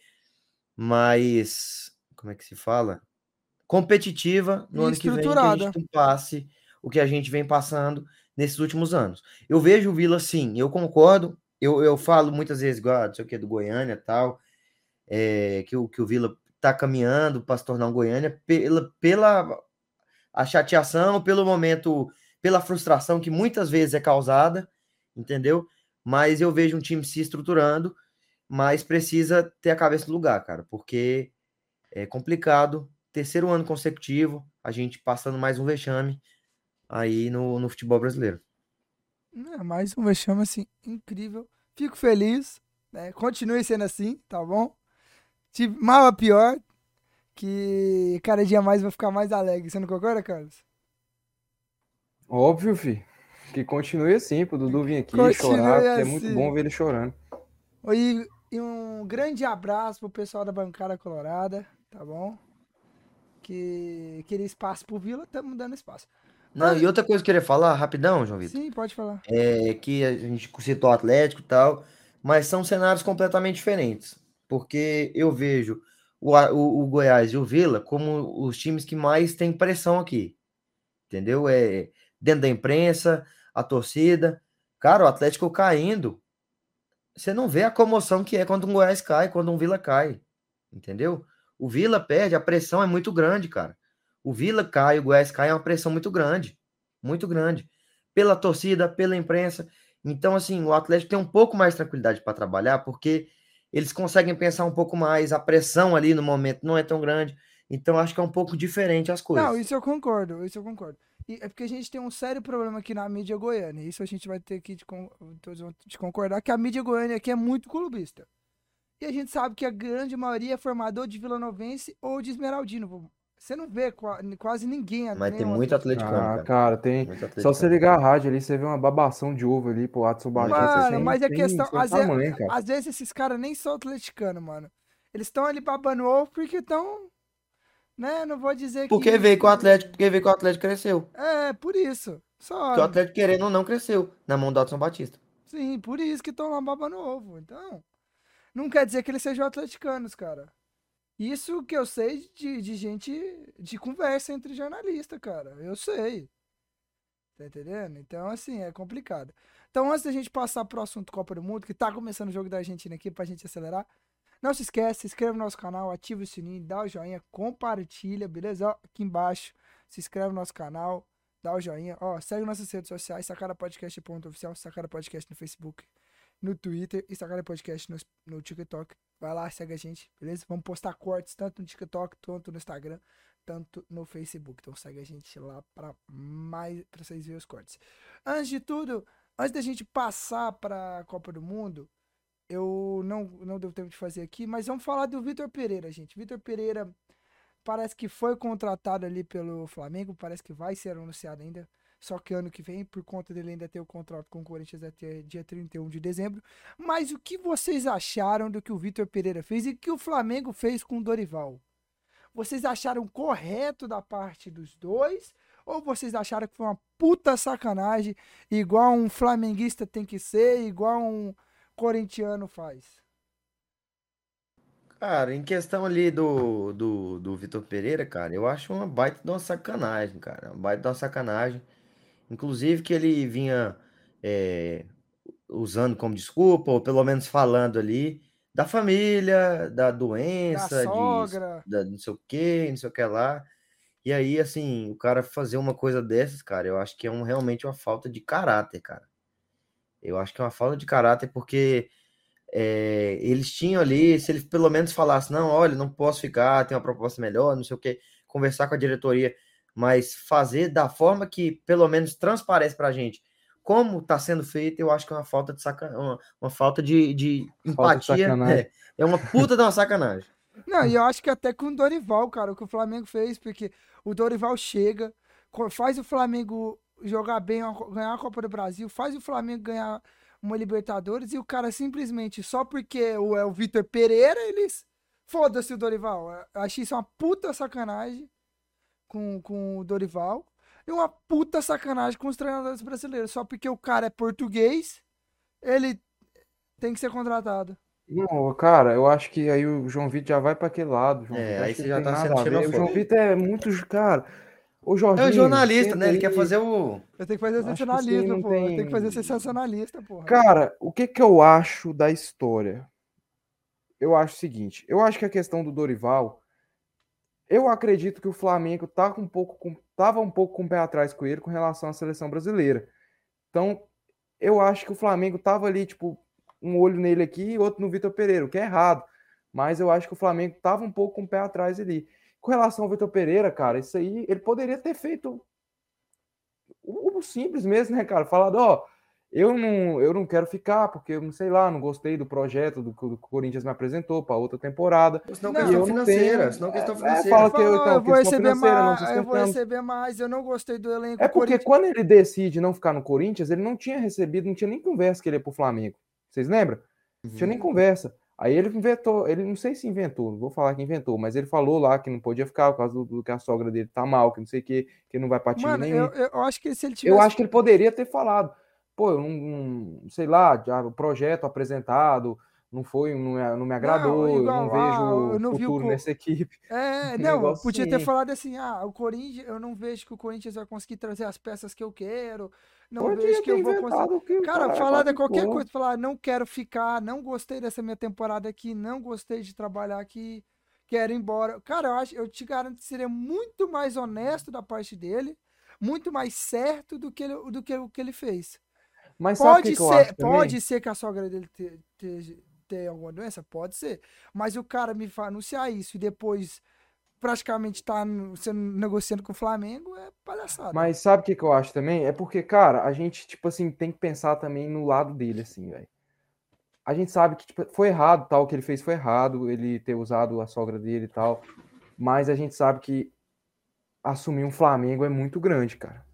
mais. Como é que se fala? competitiva no ano que vem que a gente passe o que a gente vem passando nesses últimos anos. Eu vejo o Vila sim, eu concordo, eu, eu falo muitas vezes, igual, não sei o que, do Goiânia e tal, é, que, o, que o Vila está caminhando para se tornar um Goiânia pela, pela a chateação, pelo momento, pela frustração que muitas vezes é causada, entendeu? Mas eu vejo um time se estruturando, mas precisa ter a cabeça no lugar, cara, porque é complicado terceiro ano consecutivo, a gente passando mais um vexame aí no, no futebol brasileiro. É, mais um vexame, assim, incrível. Fico feliz, né? Continue sendo assim, tá bom? Tive mal a pior, que cada dia mais vai ficar mais alegre. Você não concorda, Carlos? Óbvio, fi. Que continue assim, pro Dudu vir aqui continue chorar, assim. porque é muito assim. bom ver ele chorando. E, e um grande abraço pro pessoal da bancada colorada, tá bom? que queria espaço pro Vila, estamos dando espaço. Não, e outra coisa que eu queria falar, rapidão, João Vitor. Sim, pode falar. É que a gente citou o Atlético e tal, mas são cenários completamente diferentes. Porque eu vejo o, o, o Goiás e o Vila como os times que mais têm pressão aqui. Entendeu? É dentro da imprensa, a torcida. Cara, o Atlético caindo. Você não vê a comoção que é quando um Goiás cai, quando um Vila cai. Entendeu? O Vila perde, a pressão é muito grande, cara. O Vila cai, o Goiás cai, é uma pressão muito grande. Muito grande. Pela torcida, pela imprensa. Então, assim, o Atlético tem um pouco mais de tranquilidade para trabalhar, porque eles conseguem pensar um pouco mais, a pressão ali no momento não é tão grande. Então, acho que é um pouco diferente as coisas. Não, isso eu concordo, isso eu concordo. E é porque a gente tem um sério problema aqui na mídia goiana. Isso a gente vai ter que de, de concordar, que a mídia goiana aqui é muito clubista. E a gente sabe que a grande maioria é formador de Vila Novense ou de Esmeraldino. Você não vê quase ninguém. Mas tem muito atleticano, ah, cara. cara tem. Só você ligar a rádio ali, você vê uma babação de ovo ali pro Adson Batista. Mano, assim, mas a questão. Às, tamanho, vezes, às vezes esses caras nem são atleticanos, mano. Eles estão ali babando ovo porque estão. Né? Não vou dizer porque que. Veio com o Atlético, porque veio com o Atlético cresceu. É, por isso. Só. Porque o Atlético querendo ou não cresceu na mão do Adson Batista. Sim, por isso que estão lá babando ovo. Então. Não quer dizer que eles sejam atleticanos, cara. Isso que eu sei de, de gente de conversa entre jornalistas, cara. Eu sei. Tá entendendo? Então, assim, é complicado. Então, antes da gente passar pro assunto Copa do Mundo, que tá começando o jogo da Argentina aqui pra gente acelerar, não se esquece, se inscreve no nosso canal, ativa o sininho, dá o joinha, compartilha, beleza? Ó, aqui embaixo, se inscreve no nosso canal, dá o joinha. Ó, segue nossas redes sociais, Sacada Podcast ponto oficial, Sacada Podcast no Facebook, no Twitter e Sacada Podcast no, no TikTok. Vai lá, segue a gente, beleza? Vamos postar cortes tanto no TikTok, tanto no Instagram, tanto no Facebook. Então segue a gente lá para mais para vocês verem os cortes. Antes de tudo, antes da gente passar para a Copa do Mundo, eu não não deu tempo de fazer aqui, mas vamos falar do Vitor Pereira, gente. Vitor Pereira parece que foi contratado ali pelo Flamengo, parece que vai ser anunciado ainda. Só que ano que vem, por conta dele ainda ter o contrato com o Corinthians até dia 31 de dezembro. Mas o que vocês acharam do que o Vitor Pereira fez e que o Flamengo fez com o Dorival? Vocês acharam correto da parte dos dois? Ou vocês acharam que foi uma puta sacanagem, igual um flamenguista tem que ser, igual um corintiano faz? Cara, em questão ali do, do, do Vitor Pereira, cara, eu acho uma baita de uma sacanagem, cara. Uma baita de uma sacanagem. Inclusive que ele vinha é, usando como desculpa, ou pelo menos falando ali, da família, da doença, da sogra. De, da, não sei o que, não sei o que lá. E aí, assim, o cara fazer uma coisa dessas, cara, eu acho que é um, realmente uma falta de caráter, cara. Eu acho que é uma falta de caráter porque é, eles tinham ali, se ele pelo menos falasse, não, olha, não posso ficar, tem uma proposta melhor, não sei o que, conversar com a diretoria mas fazer da forma que pelo menos transparece para a gente como está sendo feito, eu acho que é uma falta de sacan... uma, uma falta de, de empatia. De é, é uma puta de uma sacanagem. Não, e eu acho que até com o Dorival, cara, o que o Flamengo fez, porque o Dorival chega, faz o Flamengo jogar bem, ganhar a Copa do Brasil, faz o Flamengo ganhar uma Libertadores e o cara simplesmente, só porque o, é o Vitor Pereira, eles. Foda-se o Dorival. Eu achei isso uma puta sacanagem com, com o Dorival. E uma puta sacanagem com os treinadores brasileiros. Só porque o cara é português, ele tem que ser contratado. Não, cara, eu acho que aí o João Vitor já vai para aquele lado. João é, aí você já tá sendo xenofóbico. O João Vitor é muito. Cara, o Jorginho, é o jornalista, né? Ele quer fazer o. Eu tenho que fazer sensacionalismo, pô. Tem... Eu tenho que fazer sensacionalista, porra. Cara, o que que eu acho da história? Eu acho o seguinte: eu acho que a questão do Dorival eu acredito que o Flamengo tá um pouco com, tava um pouco com o pé atrás com ele com relação à seleção brasileira. Então, eu acho que o Flamengo tava ali, tipo, um olho nele aqui e outro no Vitor Pereira, o que é errado. Mas eu acho que o Flamengo tava um pouco com o pé atrás ali. Com relação ao Vitor Pereira, cara, isso aí, ele poderia ter feito o, o simples mesmo, né, cara? Falado, ó, eu não, eu não quero ficar, porque eu não sei lá, não gostei do projeto do que o Corinthians me apresentou para outra temporada. Senão não, questão financeira, tenho... senão questão é, financeira. É, fala que eu, então, eu vou receber mais, eu vou receber mais, eu não gostei do elenco. É porque quando ele decide não ficar no Corinthians, ele não tinha recebido, não tinha nem conversa que ele ia pro Flamengo. Vocês lembram? Não tinha nem uhum. conversa. Aí ele inventou, ele não sei se inventou, não vou falar que inventou, mas ele falou lá que não podia ficar por causa do, do que a sogra dele tá mal, que não sei o que, que não vai para time nenhum. Eu, eu acho que se ele tivesse... Eu acho que ele poderia ter falado pô, eu não, não sei lá, já, o projeto apresentado não foi, não, não me agradou, não, igual, eu não vejo ah, eu não futuro o... nessa equipe. É, não, podia assim. ter falado assim, ah, o Corinthians, eu não vejo que o Corinthians vai conseguir trazer as peças que eu quero, não vejo que eu vou conseguir. Que cara, falar de qualquer coisa, falar, não quero ficar, não gostei dessa minha temporada aqui, não gostei de trabalhar aqui, quero ir embora. Cara, eu acho, eu te garanto que seria muito mais honesto da parte dele, muito mais certo do que ele, do que o que ele fez. Mas pode ser, pode ser que a sogra dele tenha alguma doença, pode ser. Mas o cara me anunciar isso e depois praticamente tá sendo, negociando com o Flamengo é palhaçada. Mas sabe o que, que eu acho também? É porque, cara, a gente, tipo assim, tem que pensar também no lado dele, assim, velho. a gente sabe que tipo, foi errado, tal, o que ele fez foi errado, ele ter usado a sogra dele e tal, mas a gente sabe que assumir um Flamengo é muito grande, cara.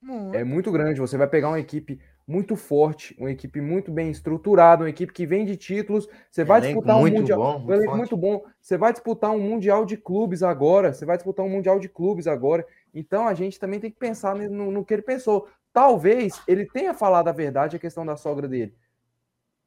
Muito. É muito grande. Você vai pegar uma equipe muito forte, uma equipe muito bem estruturada, uma equipe que vem de títulos. Você vai disputar um mundial, bom, muito, um muito bom. Você vai disputar um mundial de clubes agora. Você vai disputar um mundial de clubes agora. Então a gente também tem que pensar no, no que ele pensou. Talvez ele tenha falado a verdade a questão da sogra dele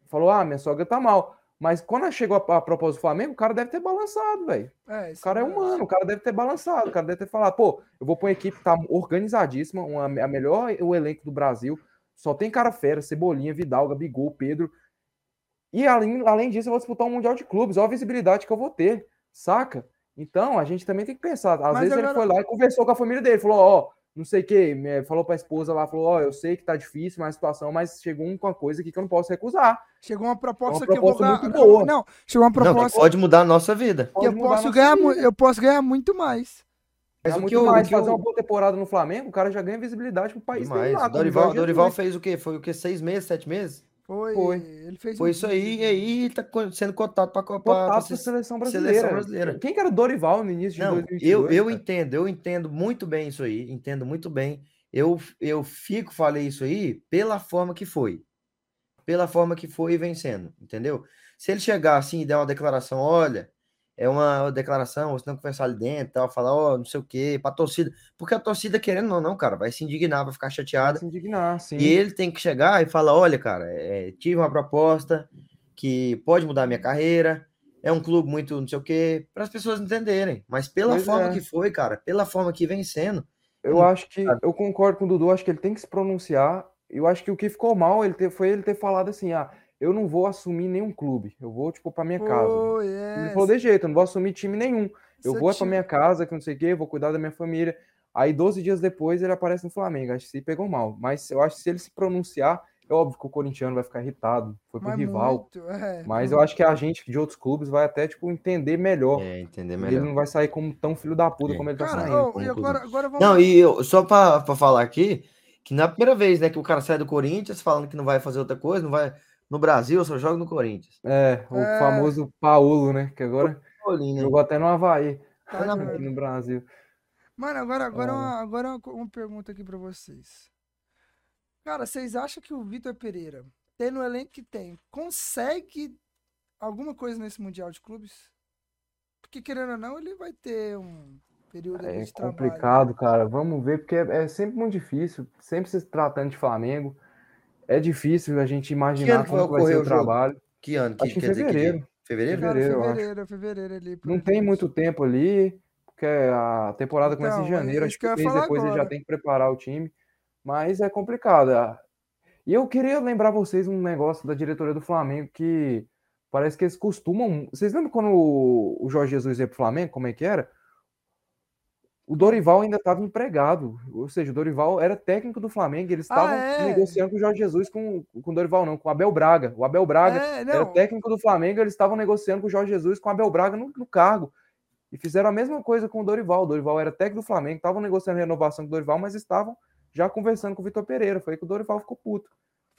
falou: ah, minha sogra tá mal. Mas quando chegou a, a propósito do Flamengo, o cara deve ter balançado, velho. É, o cara é, é humano, o cara deve ter balançado, o cara deve ter falado, pô, eu vou pôr uma equipe que tá organizadíssima, uma, a melhor o elenco do Brasil, só tem cara fera, Cebolinha, Vidal, Gabigol, Pedro. E além, além disso, eu vou disputar um Mundial de Clubes, olha a visibilidade que eu vou ter, saca? Então, a gente também tem que pensar. Às Mas vezes agora... ele foi lá e conversou com a família dele, falou, ó, oh, não sei o que, falou pra esposa lá, falou, ó, oh, eu sei que tá difícil, mas a situação, mas chegou uma coisa aqui que eu não posso recusar. Chegou uma proposta, uma proposta que eu vou ganhar. Boa. Não, chegou uma proposta. Não, pode mudar a nossa vida. Que eu posso ganhar, vida. eu posso ganhar muito mais. Mas o muito que eu, mais, fazer eu... uma boa temporada no Flamengo, o cara já ganha visibilidade pro país. Demais. Lá, Dorival, Dorival fez o quê? Foi o quê? Seis meses, sete meses? Foi. Foi. Ele fez Foi um... isso aí, e aí tá sendo cotado para a pra, seleção brasileira. seleção brasileira. Quem que era o Dorival no início de Não, 2022? Eu, eu entendo, eu entendo muito bem isso aí, entendo muito bem. Eu, eu fico, falei isso aí, pela forma que foi. Pela forma que foi vencendo, entendeu? Se ele chegar assim e der uma declaração, olha, é uma declaração, você tem que conversar ali dentro, tal, falar, ó, oh, não sei o quê, pra torcida. Porque a torcida, querendo ou não, cara, vai se indignar, vai ficar chateada. Vai se indignar, sim. E ele tem que chegar e falar: olha, cara, é, tive uma proposta que pode mudar a minha carreira, é um clube muito não sei o quê, para as pessoas entenderem. Mas pela pois forma é. que foi, cara, pela forma que vem sendo. Eu acho que, eu concordo com o Dudu, acho que ele tem que se pronunciar. Eu acho que o que ficou mal ele ter, foi ele ter falado assim: ah, eu não vou assumir nenhum clube. Eu vou, tipo, pra minha casa. Oh, yes. Ele falou de jeito, eu não vou assumir time nenhum. Eu Seu vou time... pra minha casa, que não sei o quê, vou cuidar da minha família. Aí, 12 dias depois, ele aparece no Flamengo. Acho que se pegou mal. Mas eu acho que se ele se pronunciar, é óbvio que o corintiano vai ficar irritado. Foi pro mas rival. Muito, é, mas eu acho que a gente de outros clubes vai até, tipo, entender melhor. É, entender melhor. Ele não vai sair como tão filho da puta é. como ele tá Cara, saindo. Oh, e agora, agora vamos... Não, e eu, só pra, pra falar aqui, que na primeira vez, né, que o cara sai do Corinthians falando que não vai fazer outra coisa, não vai no Brasil, só joga no Corinthians. É, o é... famoso Paulo, né? Que agora Paulinho, jogou até no Havaí. Tá aqui no Brasil. Mano, agora, agora, é. uma, agora uma, uma pergunta aqui pra vocês. Cara, vocês acham que o Vitor Pereira, tendo o elenco que tem, consegue alguma coisa nesse Mundial de Clubes? Porque, querendo ou não, ele vai ter um período é de complicado, cara. Vamos ver, porque é, é sempre muito difícil, sempre se tratando de Flamengo é difícil a gente imaginar que como vai, ser o, o trabalho. Que ano? Que, acho que fevereiro. Que... Fevereiro? Fevereiro, fevereiro, fevereiro ali. Não tem muito tempo ali, porque a temporada então, começa em janeiro, acho que, que depois agora. ele já tem que preparar o time, mas é complicado. Ah. E eu queria lembrar vocês um negócio da diretoria do Flamengo que parece que eles costumam. Vocês lembram quando o Jorge Jesus ia pro Flamengo, como é que era? O Dorival ainda estava empregado, ou seja, o Dorival era técnico do Flamengo, eles estavam ah, é? negociando com o Jorge Jesus, com, com o Dorival não, com o Abel Braga. O Abel Braga é, era técnico do Flamengo, eles estavam negociando com o Jorge Jesus, com o Abel Braga no, no, cargo. E fizeram a mesma coisa com o Dorival. O Dorival era técnico do Flamengo, estavam negociando renovação com o Dorival, mas estavam já conversando com o Vitor Pereira. Foi aí que o Dorival ficou puto.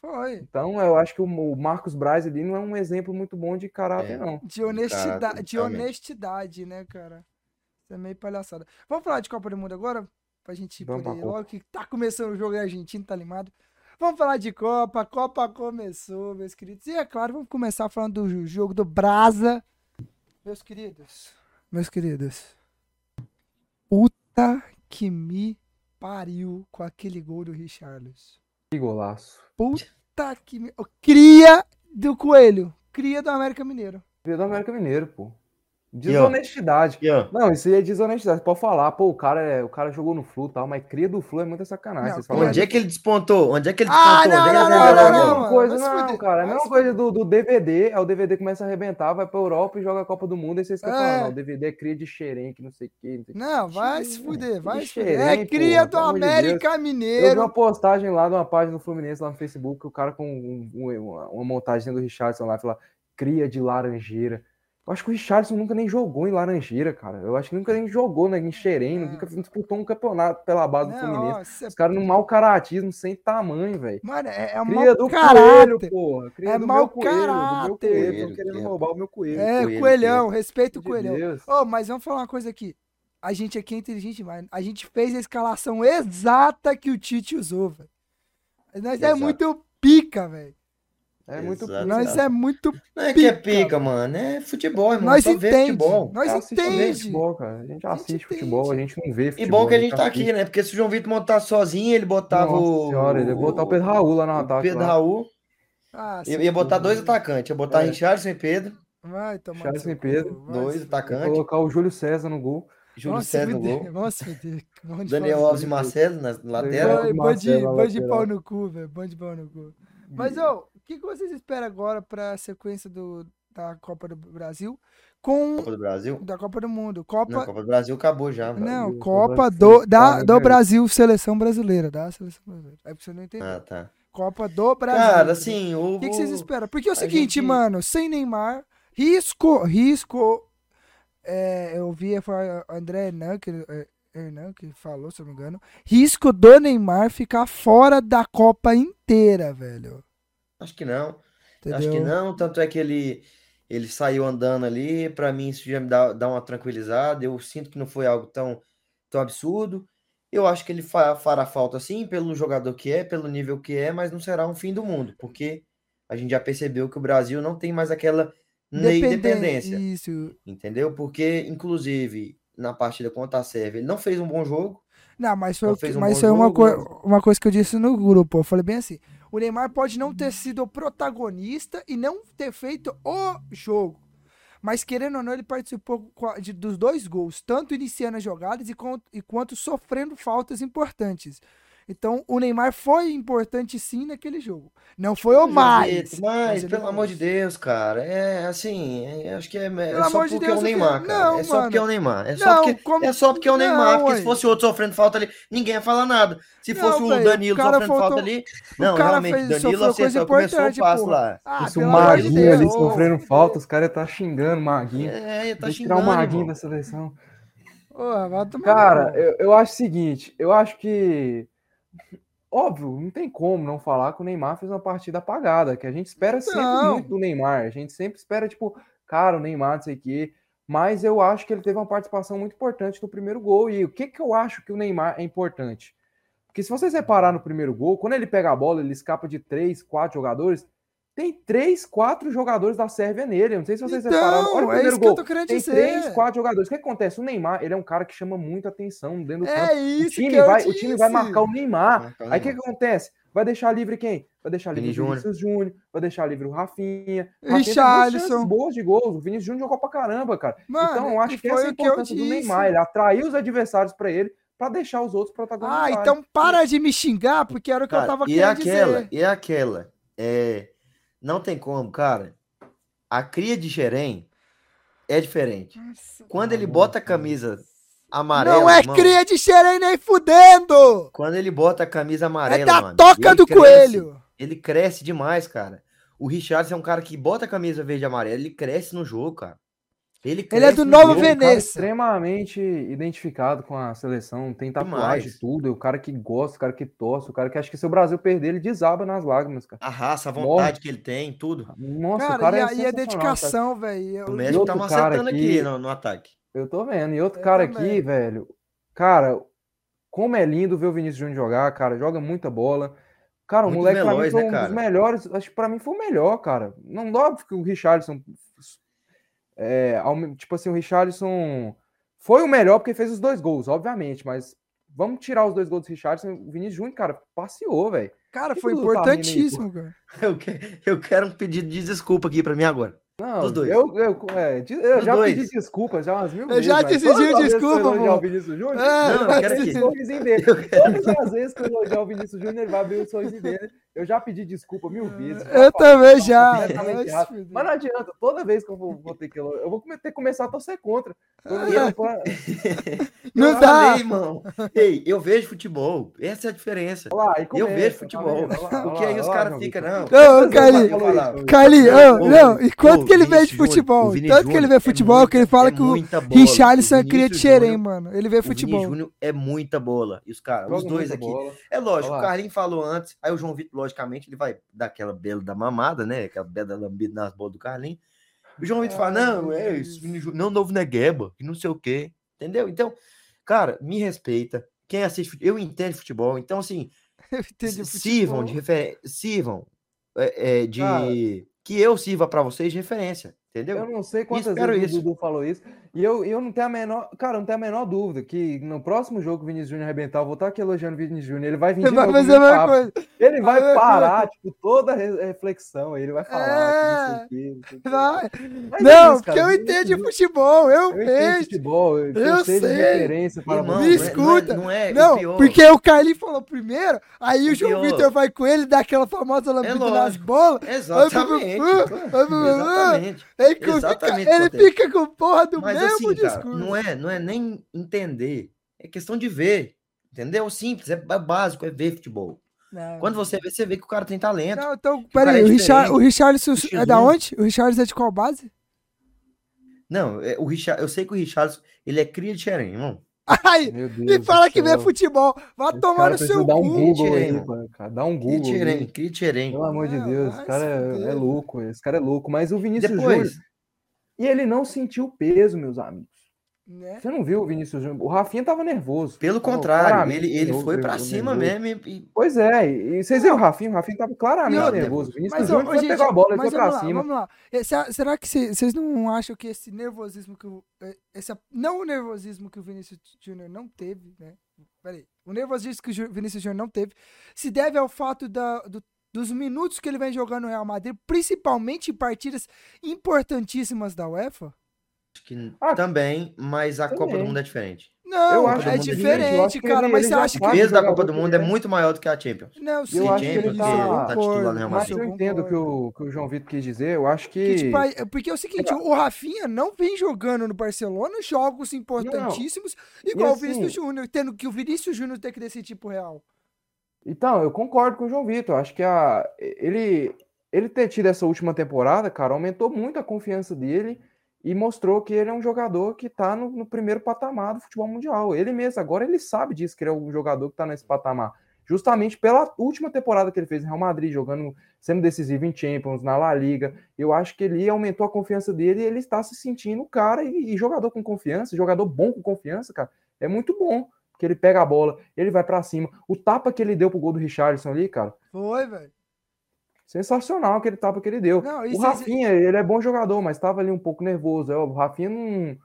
Foi. Então, eu acho que o Marcos Braz ali não é um exemplo muito bom de caráter, é, não. De honestidade, de honestidade, né, cara? Isso é meio palhaçada. Vamos falar de Copa do Mundo agora? Pra gente Vamos poder. Logo que tá começando o jogo argentino, tá animado. Vamos falar de Copa. Copa começou, meus queridos. E é claro, vamos começar falando do jogo do Brasa. Meus queridos. Meus queridos. Puta que me pariu com aquele gol do Richarlison. Que golaço. Puta que me. Cria do Coelho. Cria do América Mineiro. Cria do América Mineiro, pô. Desonestidade. Yeah. Não, isso aí é desonestidade. Pode falar, pô, o cara, é, o cara jogou no Flu e tal, mas cria do Flu é muita sacanagem. Não, onde é que ele despontou? Onde é que ele ah, despontou? Ah, não, não, não, não, não, não, coisa, não, cara. É a mesma coisa do, do DVD. É o DVD começa a arrebentar, vai pra Europa e joga a Copa do Mundo. E vocês ficam é. falando, o DVD é cria de xerenque, não sei o quê. Não, vai se fuder, vai se fuder. É cria do América de Mineiro. Eu vi uma postagem lá de uma página do Fluminense lá no Facebook, o cara com um, um, uma montagem do Richardson lá, fala, cria de laranjeira. Eu acho que o Richardson nunca nem jogou em Laranjeira, cara. Eu acho que nunca nem jogou né, em Xerém, nunca disputou um campeonato pela base do Fluminense. Ó, Os caras no mau caratismo sem tamanho, velho. Mano, é, é Cria do caráter. coelho, porra. Cria é do mau coelho, caráter. Do meu coelho, querendo roubar o meu coelho. É, coelho, coelhão, respeito o coelhão. Ô, oh, mas vamos falar uma coisa aqui. A gente aqui é inteligente demais. A gente fez a escalação exata que o Tite usou, velho. Nós é Exato. é muito pica, velho. É muito Exato. Nós é muito Não é que é pica, mano. É futebol, irmão. Nós entende. Futebol. Nós entende. Futebol, cara. A gente assiste a gente futebol, a gente não vê futebol. E bom que a gente tá aqui, né? Porque se o João Vitor montar sozinho, ele botava Nossa o. Senhora, ele ia botar o Pedro Raul lá no ataque. Pedro lá. Raul. Ah, ia, ia botar dois atacantes. Ia botar é. Richardson e Pedro. Vai tomar. Richardson e Pedro. Dois atacantes. Ia colocar o Júlio César no gol. Júlio César no gol. Nossa, Daniel Alves e Marcelo na lateral. Bom de, de pau no cu, velho. Bom de pau no cu. Mas, ô, que, que vocês esperam agora para a sequência do, da Copa do Brasil? Com Copa do Brasil? Da Copa do Mundo. Copa, Não, Copa do Brasil acabou já. Não, Copa do, da, do Brasil, seleção brasileira. Da seleção brasileira. É porque você não entendeu. Ah, tá. Copa do Brasil. Cara, assim, o. O que, que vocês esperam? Porque é o seguinte, gente... mano, sem Neymar, risco, risco. É, eu vi, foi André Hernan, que, é, Hernan que falou, se eu não me engano. Risco do Neymar ficar fora da Copa inteira, velho. Acho que não. Entendeu? Acho que não. Tanto é que ele, ele saiu andando ali. Para mim, isso já me dá, dá uma tranquilizada. Eu sinto que não foi algo tão, tão absurdo. Eu acho que ele fa fará falta sim, pelo jogador que é, pelo nível que é, mas não será um fim do mundo, porque a gente já percebeu que o Brasil não tem mais aquela independência. Isso. Entendeu? Porque, inclusive, na partida contra a Sérvia, ele não fez um bom jogo. Não, mas foi, um mas foi uma, co uma coisa que eu disse no grupo. Eu falei bem assim: o Neymar pode não ter sido o protagonista e não ter feito o jogo. Mas querendo ou não, ele participou dos dois gols, tanto iniciando as jogadas e quanto sofrendo faltas importantes. Então, o Neymar foi importante sim naquele jogo. Não foi o mais. Mas, mas pelo amor de Deus, cara, é assim, é, acho que é, é só porque de Deus, é o Neymar, cara. Não, é só mano. porque é o Neymar. É só, não, porque, como... é só porque é o Neymar, não, porque se fosse outro sofrendo falta ali, ninguém ia falar nada. Se não, fosse o Danilo o sofrendo faltou... falta ali, não, realmente, fez, Danilo acertou, começou o passo lá. Ah, se o Maguinho ali sofrendo falta, os caras tá xingando o Maguinho. É, tá xingando. tirar o Maguinho da seleção. Cara, eu, eu acho o seguinte, eu acho que Óbvio, não tem como não falar que o Neymar fez uma partida apagada, que a gente espera sempre não. muito do Neymar. A gente sempre espera, tipo, cara, o Neymar, não sei o quê. Mas eu acho que ele teve uma participação muito importante no primeiro gol. E o que, que eu acho que o Neymar é importante? Porque se vocês reparar no primeiro gol, quando ele pega a bola, ele escapa de três, quatro jogadores tem três, quatro jogadores da Sérvia nele. Eu não sei se vocês então, repararam. Olha o é primeiro é gol. tem dizer. três, quatro jogadores. O que acontece? O Neymar, ele é um cara que chama muita atenção dentro do é campo. Isso o time, vai, o time vai marcar o Neymar. Aí o que, que acontece? Vai deixar livre quem? Vai deixar livre Vini o Vinícius Júnior, vai deixar livre o Rafinha. Richarlison. boas de gols. O Vinícius Júnior jogou pra caramba, cara. Mano, então eu acho que essa é a importância do Neymar. Ele atraiu os adversários para ele para deixar os outros protagonistas. Ah, então para de me xingar, porque era o que cara, eu tava querendo aquela, dizer. E aquela, é não tem como, cara. A cria de Xerém é diferente. Nossa, Quando ele bota a camisa amarela. Não é mano, cria de Xerém nem fudendo! Quando ele bota a camisa amarela. É da mano, toca do cresce, coelho! Ele cresce demais, cara. O Richardson é um cara que bota a camisa verde e amarela, ele cresce no jogo, cara. Ele, ele é do Novo Venecia. Um extremamente identificado com a seleção, tem tatuagem e tudo. É o cara que gosta, o cara que torce, o cara que acha que se o Brasil perder, ele desaba nas lágrimas, cara. A raça, a vontade Morre. que ele tem, tudo. Nossa, cara, o cara e, é a, e a dedicação, velho. O México tá acertando aqui, aqui no, no, ataque. Eu tô vendo. E outro eu cara também. aqui, velho. Cara, como é lindo ver o Vinícius Júnior jogar, cara. Joga muita bola. Cara, o Muito moleque veloz, pra mim foi né, um dos melhores. Acho que pra mim foi o melhor, cara. Não óbvio que o Richardson é, tipo assim, o Richardson foi o melhor porque fez os dois gols, obviamente, mas vamos tirar os dois gols do Richardson. O Vinícius Júnior, cara, passeou, velho. Cara, foi importantíssimo, cara. Eu, eu quero um pedido de desculpa aqui para mim agora. Não, Dos dois. Eu, eu, é, eu já dois. pedi desculpa já umas mil vezes. Eu já decidi desculpa, pô. o Vinícius Júnior. É, não, eu quero aqui. sorrisinho dele. Todas as vezes que eu elogiar o Vinícius Júnior, ele vai abrir o sorrisinho dele. Eu já pedi desculpa mil vezes. Eu também já. Mas não adianta, toda vez que eu vou, vou ter que elogiar, eu vou ter que começar a torcer contra. não eu dá. Falei, irmão. Ei, eu vejo futebol. Essa é a diferença. Lá, eu vejo futebol. Porque aí os caras ficam, não. Ô, Cali, Cali, não, enquanto que ele vê de futebol. Tanto que ele vê futebol que ele fala que o Richarlison é cria de xerém, mano. Ele vê futebol. O Júnior é muita bola. E os caras, os dois aqui. Bola. É lógico, o Carlinhos falou antes, aí o João Vitor, logicamente, ele vai dar aquela bela da mamada, né? Aquela bela lambida nas bolas do Carlinhos. O João Vitor fala, não, é isso, não novo negueba, que não sei o quê. Entendeu? Então, cara, me respeita. Quem assiste, eu entendo futebol. Então, assim, sirvam de referência, sirvam é, é, de que eu sirva para vocês de referência. Entendeu? Eu não sei quantas vezes isso. o Dudu falou isso. E eu, eu não tenho a menor. Cara, não tenho a menor dúvida que no próximo jogo que o Vinícius Júnior arrebentar, eu vou estar aqui elogiando o Vinícius Júnior. Ele vai vir de vai fazer a coisa. Ele vai parar, tipo, toda a reflexão. Ele vai falar. É... Que não, sei vai. não, é isso, porque eu entendo de futebol. Eu, eu vejo. futebol. Eu, eu sei. De referência para Irmão, Me escuta. Não é, não, é, não porque o Carlinhos falou primeiro, aí o, o João Vitor vai com ele, dá aquela famosa lambida é nas bolas. Exatamente. Exatamente. Exatamente. Ele fica com porra do Mas, assim, discurso. Cara, não, é, não é nem entender, é questão de ver. Entendeu? Simples, é básico, é ver futebol. Não. Quando você vê, você vê que o cara tem talento. Não, então, peraí, é o, Richard, o Richardson é da onde? O Richardson é de qual base? Não, é, o Richard, eu sei que o Richardson, ele é cria de Xerém, irmão. Ai, e fala que vê futebol. Vá esse tomar no seu cu. Dá um Google aí, cara. Dá um Google. Que tirem, Pelo amor de Deus, esse cara é, é, louco. Esse cara é louco. Mas o Vinícius Depois... Júnior. E ele não sentiu o peso, meus amigos. Né? Você não viu o Vinícius Júnior? O Rafinha tava nervoso. Pelo contrário, ele, ele foi para cima nervoso. mesmo. E... Pois é, e vocês viram o Rafinha? O Rafinha tava claramente não, nervoso. O Vinícius mas, Júnior foi pegar a bola e foi pra lá, cima. Vamos lá. Será que vocês não acham que esse nervosismo que o. É, esse, não o nervosismo que o Vinícius Júnior não teve, né? Peraí. O nervosismo que o Vinícius Júnior não teve se deve ao fato da, do dos minutos que ele vem jogando no Real Madrid, principalmente em partidas importantíssimas da UEFA? Acho que ah, também, mas a também. Copa do Mundo é diferente. Não, eu acho é, diferente, cara, mas você acha que o peso da Copa do Mundo é muito maior do que a Champions. Não, sim, eu acho que ele tá, tá titular no Real Madrid. Mas eu entendo o que o, que o João Vitor quis dizer, eu acho que... que tipo, porque é o seguinte, o Rafinha não vem jogando no Barcelona jogos importantíssimos, não. igual assim, o Vinícius Júnior, tendo que o Vinícius Júnior ter que decidir pro Real. Então, eu concordo com o João Vitor. Acho que a, ele, ele ter tido essa última temporada, cara, aumentou muito a confiança dele e mostrou que ele é um jogador que está no, no, primeiro patamar do futebol mundial. Ele mesmo, agora ele sabe disso, que ele é um jogador que está nesse patamar. Justamente pela última temporada que ele fez em Real Madrid, jogando, sendo decisivo em Champions, na La Liga. Eu acho que ele aumentou a confiança dele e ele está se sentindo cara e, e jogador com confiança, jogador bom com confiança, cara, é muito bom que ele pega a bola, ele vai para cima. O tapa que ele deu pro gol do Richardson ali, cara. Foi, velho. Sensacional aquele tapa que ele deu. Não, o Rafinha, ele é bom jogador, mas estava ali um pouco nervoso. É, o Rafinha não. O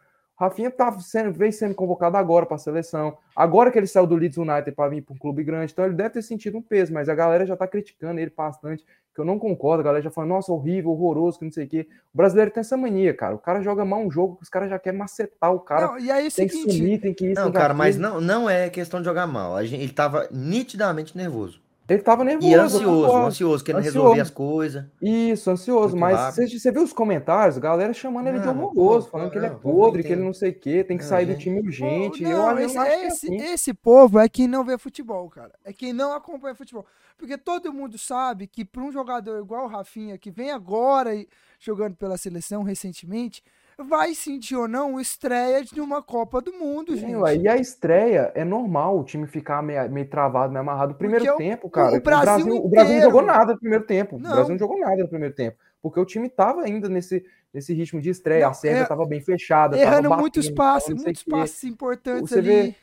Rafinha tá sendo, vem sendo convocado agora para a seleção. Agora que ele saiu do Leeds United para vir para um clube grande, então ele deve ter sentido um peso, mas a galera já tá criticando ele bastante, que eu não concordo. A galera já fala, nossa, horrível, horroroso, que não sei o quê. O brasileiro tem essa mania, cara. O cara joga mal um jogo, os caras já querem macetar o cara. Não, e aí, é tem seguinte... que sumir, tem que ir. Não, cara, mas não, não é questão de jogar mal. A gente, ele tava nitidamente nervoso. Ele tava nervoso. E ansioso, ansioso, querendo ansioso. resolver as coisas. Isso, ansioso. mas você, você, viu os comentários? Galera chamando ele de horroroso, falando que ele é podre, que ele não sei o quê, tem que sair do time urgente. Não, eu, esse, eu esse, assim. esse povo é quem não vê futebol, cara. É quem não acompanha futebol. Porque todo mundo sabe que para um jogador igual o Rafinha, que vem agora jogando pela seleção recentemente, vai sentir ou não estreia de uma Copa do Mundo, gente. e a estreia é normal o time ficar meio, meio travado, meio amarrado. Primeiro Porque tempo, cara. O Brasil, o Brasil, o Brasil não jogou nada no primeiro tempo. Não. O Brasil não jogou nada no primeiro tempo. Porque o time tava ainda nesse, nesse ritmo de estreia. Não, a Sérvia é, tava bem fechada. Errando batendo, muitos passes, muitos passes importantes Você ali. Vê,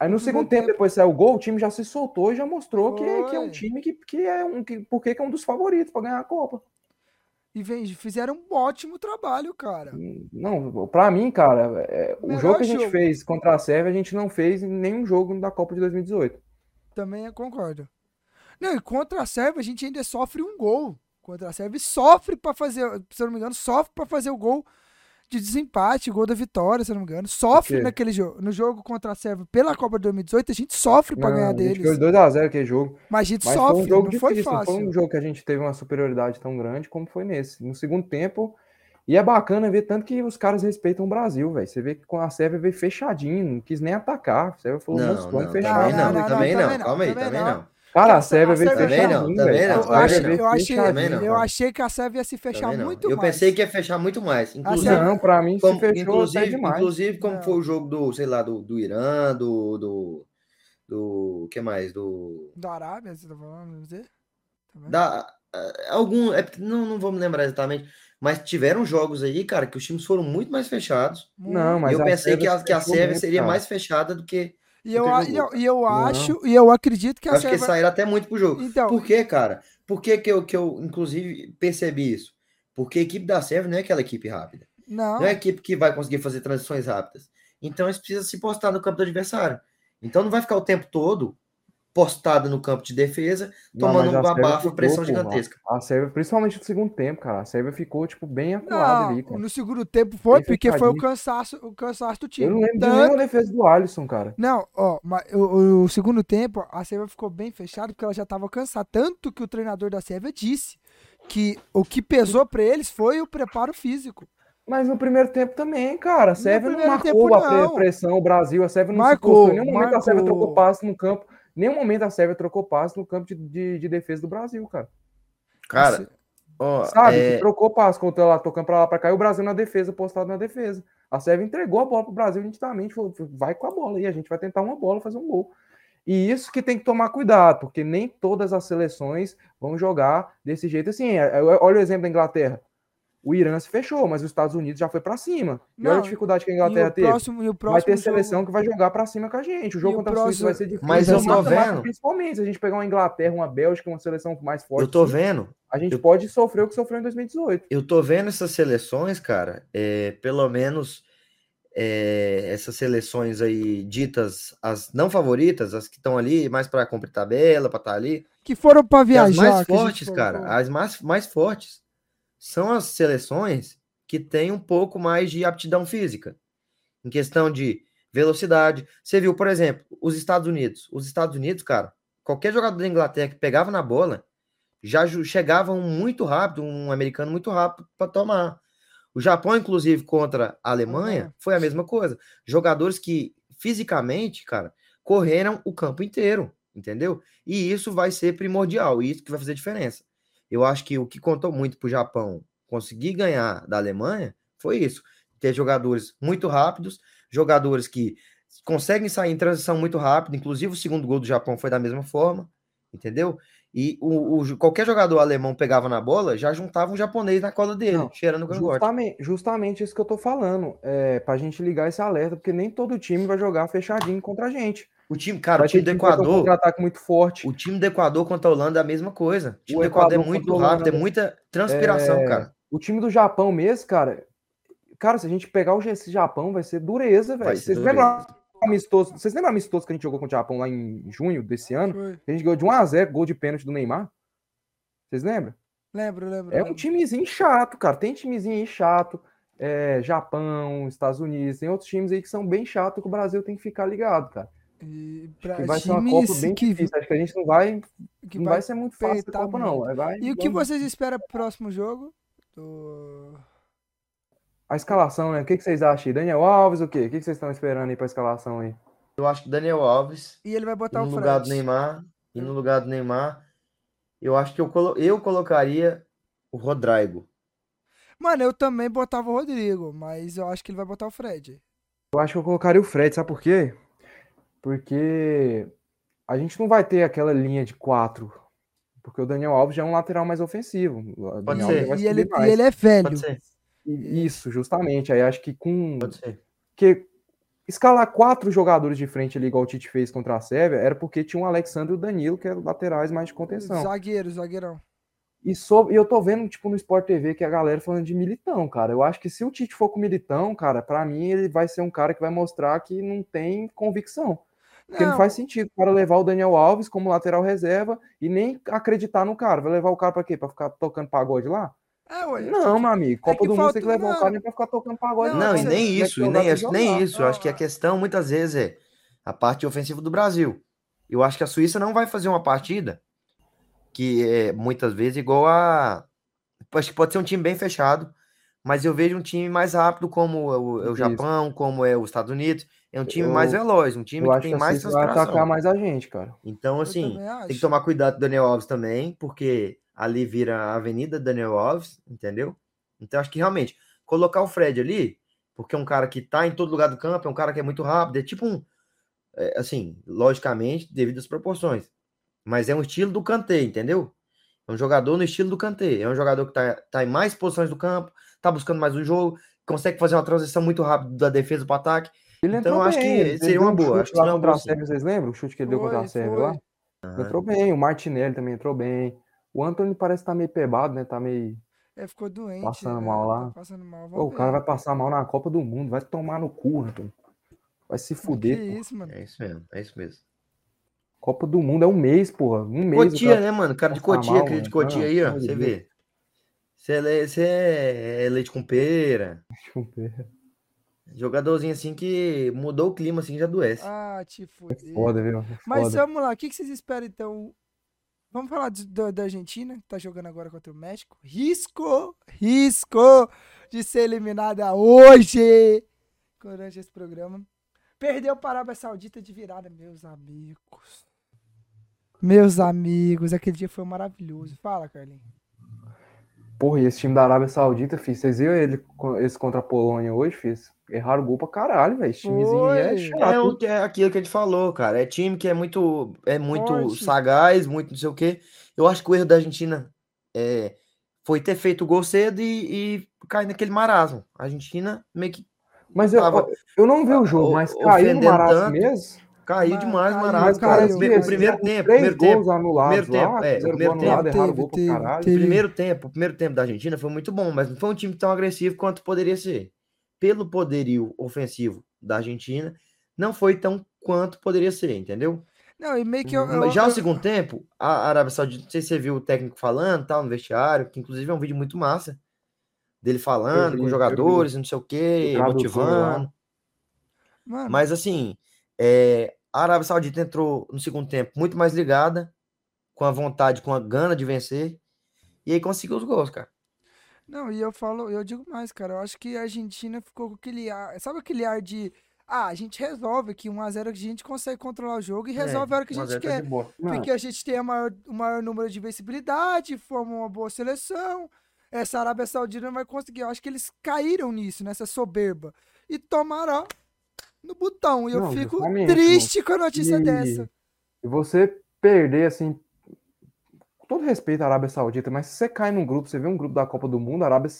Aí no, segundo tempo, tempo, depois saiu o gol, o time já se soltou e já mostrou que, que, é um time que, que é um. Que, porque que é um dos favoritos para ganhar a Copa. E fizeram um ótimo trabalho, cara. Não, para mim, cara, é, o jogo que a gente jogo. fez contra a Sérvia, a gente não fez em nenhum jogo da Copa de 2018. Também concordo. Não, e contra a Sérvia a gente ainda sofre um gol. Contra a Sérvia sofre para fazer, se eu não me engano, sofre para fazer o gol de desempate, gol da vitória, se não me engano. Sofre naquele jogo. No jogo contra a Sérvia pela Copa de 2018, a gente sofre para ganhar deles. A gente 2x0 aquele jogo. Mas a gente Mas sofre, foi um jogo não difícil, foi fácil. Não foi um jogo que a gente teve uma superioridade tão grande como foi nesse. No segundo tempo, e é bacana ver tanto que os caras respeitam o Brasil, velho. Você vê que com a Sérvia veio fechadinho, não quis nem atacar. A Sérvia falou, não, não. Não, não, não, também não, calma aí, também não. Cara, a Sérvia veio fechar não, ruim, também não, Eu, achei, eu, achei, não. eu que a Sérvia ia se fechar não. muito eu mais. pensei que ia fechar muito mais. Inclusive, Não, pra mim como, se fechou inclusive, demais. inclusive como Não. foi o jogo do, sei lá, do, do Irã, do, do, do, que mais? Do, Da Arábia, você tá falando? Não da, ah, algum, é, porque não, não vou me lembrar exatamente, mas tiveram jogos aí, cara, que os times foram muito mais fechados. Não, mas e eu a pensei que a, que a Sérvia seria cara. mais fechada do que. E eu, que a- e eu, e eu Não. acho, e eu acredito que a Acho que Sérvia. saíram até muito pro jogo. Então, Por quê, cara? Por que, que, eu, que eu, inclusive, percebi isso? Porque a equipe da Sérvia não é aquela equipe rápida. não. Não é a equipe que vai conseguir fazer transições rápidas. Então eles precisam se postar no campo do adversário. Então não vai ficar o tempo todo postada no campo de defesa, Não, tomando a Sérvia bafa, ficou, pressão porra. gigantesca. A Sérvia, principalmente no segundo tempo, cara. A Sérvia ficou, tipo, bem acuada ali, Não, cara. no segundo tempo foi, porque foi o cansaço, o cansaço do time. Eu não lembro de Tanto- nenhuma defesa do Alisson, cara. Não, ó, mas o, o- segundo tempo, a Sérvia ficou bem fechada porque ela já tava cansada. Tanto que o treinador da Sérvia disse que o que pesou pra eles foi o preparo físico. Mas no primeiro tempo também, cara. A Sérvia não marcou tempo, a não. pressão, o Brasil. A Sérvia não Marcou, se postou. Em nenhum momento a Sérvia marcou. trocou passe no campo. Nenhum momento a Sérvia trocou passe no campo de, de, de defesa do Brasil, cara. Cara, ó, Sabe? é, Que trocou passe, contra lá, tocando pra lá pra cá, e o Brasil na defesa, postado na defesa. A Sérvia entregou a bola pro Brasil nitidamente, falou, vai com a bola aí, a gente vai tentar uma bola, fazer um gol. E isso que tem que tomar cuidado, porque nem todas as seleções vão jogar desse jeito assim. É, é, Olha o exemplo da Inglaterra. O Irã se fechou, mas os Estados Unidos já foi pra cima. E olha Não, a dificuldade que a E Inglaterra teve. próximo, e o próximo Vai ter jogo- seleção que vai jogar pra cima com a gente. O jogo E o contra a Suíça próximo- vai ser difícil. Mas É eu tô vendo. Principalmente se a gente pegar uma Inglaterra, uma Bélgica, uma seleção mais forte. eu tô sim, vendo, A gente eu- pode sofrer o que sofreu em 2018. eu tô vendo essas seleções, cara, é, pelo menos é, essas seleções aí ditas as não favoritas, as que estão ali mais para cumprir tabela, para estar ali, Que foram pra E as viajar. mais fortes, cara, as mais, mais fortes são as seleções que têm um pouco mais de aptidão física. Em questão de velocidade. Você viu, por exemplo, os Estados Unidos. Os Estados Unidos, cara, qualquer jogador da Inglaterra que pegava na bola, já ju- chegava um muito rápido, um americano muito rápido para tomar. O Japão, inclusive, contra a Alemanha, foi a mesma coisa. Jogadores que fisicamente, cara, correram o campo inteiro, entendeu? E isso vai ser primordial, isso que vai fazer diferença. Eu acho que o que contou muito para o Japão conseguir ganhar da Alemanha foi isso: ter jogadores muito rápidos, jogadores que conseguem sair em transição muito rápido. Inclusive, o segundo gol do Japão foi da mesma forma, entendeu? E o, o- qualquer jogador alemão pegava na bola, já juntava um japonês na cola dele, Não, cheirando o cangote. Justamente, justamente isso que eu tô falando. É, pra gente ligar esse alerta, porque nem todo time vai jogar fechadinho contra a gente. O time, cara, o time do ter um Equador, contra-ataque muito forte. o time do Equador contra a Holanda é a mesma coisa. O time O do Equador é Equador muito contra a rápido, é muita transpiração, é, cara. O time do Japão mesmo, cara. Cara, se a gente pegar o esse Japão, vai ser dureza, velho. Vocês dureza. lembram amistoso? Vocês lembram amistoso que a gente jogou com o Japão lá em junho desse ano? Foi. A gente ganhou de 1 a 0 gol de pênalti do Neymar. Vocês lembram? Lembro, lembro. É um lembro. timezinho chato, cara. Tem timezinho aí chato. É, Japão, Estados Unidos, tem outros times aí que são bem chatos que o Brasil tem que ficar ligado, cara. E Acho pra que vai ser uma Copa bem que, difícil. Acho que a gente não vai, que não vai vai ser muito fácil a Copa, não. muito. Vai, E o que vamos- vocês esperam pro próximo jogo? Do... A escalação, né? O que, que vocês acham aí? Daniel Alves, o quê? O que, que vocês estão esperando aí pra escalação aí? Eu acho que Daniel Alves E ele vai E botar no o lugar do Fred. Neymar, e no lugar do Neymar, eu acho que eu, colo- eu colocaria o Rodrigo. Mano, eu também botava o Rodrigo, mas eu acho que ele vai botar o Fred. Eu acho que eu colocaria o Fred, sabe por quê? Porque a gente não vai ter aquela linha de quatro. Porque o Daniel Alves já é um lateral mais ofensivo. O Daniel ser. Alves vai E ele, mais. e ele é velho. Pode ser, Isso, justamente. Aí acho que com. pode ser. que escalar quatro jogadores de frente ali, igual o Tite fez contra a Sérvia, era porque tinha o Alexandre e o Danilo, que eram laterais mais de contenção. Zagueiro, zagueirão. E, so- e eu tô vendo, tipo, no Sport TV, que a galera falando de Militão, cara. Eu acho que se o Tite for com Militão, cara, pra mim ele vai ser um cara que vai mostrar que não tem convicção. Porque não Não, faz sentido o cara levar o Daniel Alves como lateral reserva e nem acreditar no cara. Vai levar o cara pra quê? Pra ficar tocando pagode lá? É, ué. Não, meu amigo. Copa que do Mundo tem que levar o não. cara nem pra ficar tocando pagode. Não, Não, e você- nem isso, e nem, acho- nem isso. Eu acho que a Ah. questão muitas vezes é a parte ofensiva do Brasil. Eu acho que a Suíça não vai fazer uma partida que é muitas vezes igual a. Acho que pode ser um time bem fechado, mas eu vejo um time mais rápido, como é o, é o Japão, como é os Estados Unidos. É um time eu, mais veloz, um time que tem mais vai atacar mais a gente, cara. Então, assim, tem que tomar cuidado com o Daniel Alves também, porque ali vira a Avenida Daniel Alves, entendeu? Então, acho que realmente, colocar o Fred ali, porque é um cara que tá em todo lugar do campo, é um cara que é muito rápido, é tipo um. É, assim, logicamente, devido às proporções. Mas é um estilo do Kanté, entendeu? É um jogador no estilo do Kanté. É um jogador que tá, tá em mais posições do campo, tá buscando mais o jogo, consegue fazer uma transição muito rápida da defesa para o ataque. Ele então, eu acho bem. que seria uma boa. Acho que lá contra a Sérvia, vocês lembram? O chute que ele foi, deu contra a Sérvia lá? Uhum. Entrou bem. O Martinelli também entrou bem. O Anthony parece estar tá meio pebado, né? Tá meio. É, ficou doente. Passando né? mal lá. Tá passando mal. Pô, o cara vai passar mal na Copa do Mundo. Vai tomar no cu, Anthony. Vai se fuder. Que isso, mano? É isso mesmo. É isso mesmo. Copa do Mundo é um mês, porra. Um mês. Cotia, né, mano? Cara de Cotia, mal, aquele de Cotia aí, ó. Você vê. Você é, você é leite com pera. Leite com pera. Jogadorzinho assim que mudou o clima, assim, já adoece. Ah, te fudeu. É foda, viu? É Mas foda. vamos lá, o que vocês esperam então? Vamos falar de, da, da Argentina, que tá jogando agora contra o México. Risco, risco de ser eliminada hoje durante esse programa. Perdeu para a Arábia Saudita de virada, meus amigos. Meus amigos, aquele dia foi maravilhoso. Fala, Carlinhos. Porra, e esse time da Arábia Saudita, fiz. Vocês viram ele, esse contra a Polônia hoje, fiz? Erraram o gol pra caralho, velho. Esse timezinho é chato. É, é, aquilo que a gente falou, cara. É time que é muito, é muito Forte. sagaz, muito não sei o quê. Eu acho que o erro da Argentina é, foi ter feito o gol cedo e, e cair naquele marasmo. A Argentina meio que. Mas eu, eu não vi o jogo, mas caiu no marasmo mesmo. Caiu demais o Marasco, cara. O primeiro tempo, primeiro tempo, primeiro tempo, é, primeiro tempo, primeiro tempo, o primeiro tempo da Argentina foi muito bom, mas não foi um time tão agressivo quanto poderia ser. Pelo poderio ofensivo da Argentina, não foi tão quanto poderia ser, entendeu? Não, e meio que eu, eu, Já no segundo tempo, a Arábia Saudita, não sei se você viu o técnico falando, tal, no vestiário, que inclusive é um vídeo muito massa, dele falando vi, com jogadores, não sei o quê, motivando. Mas assim, é, a Arábia Saudita entrou no segundo tempo muito mais ligada, com a vontade, com a gana de vencer, e aí conseguiu os gols, cara. Não, e eu falo, eu digo mais, cara, eu acho que a Argentina ficou com aquele ar, sabe aquele ar de ah, a gente resolve que 1x0 a gente consegue controlar o jogo e é, resolve é, a hora que a gente tá quer. Tá porque a gente tem a maior, o maior número de vencibilidade, forma uma boa seleção. Essa Arábia Saudita não vai conseguir. Eu acho que eles caíram nisso, nessa soberba. E tomaram, no botão. E eu não, fico triste com a notícia e, dessa. E você perder, assim, todo respeito à Arábia Saudita, mas se você cai num grupo, você vê um grupo da Copa do Mundo, Arábia,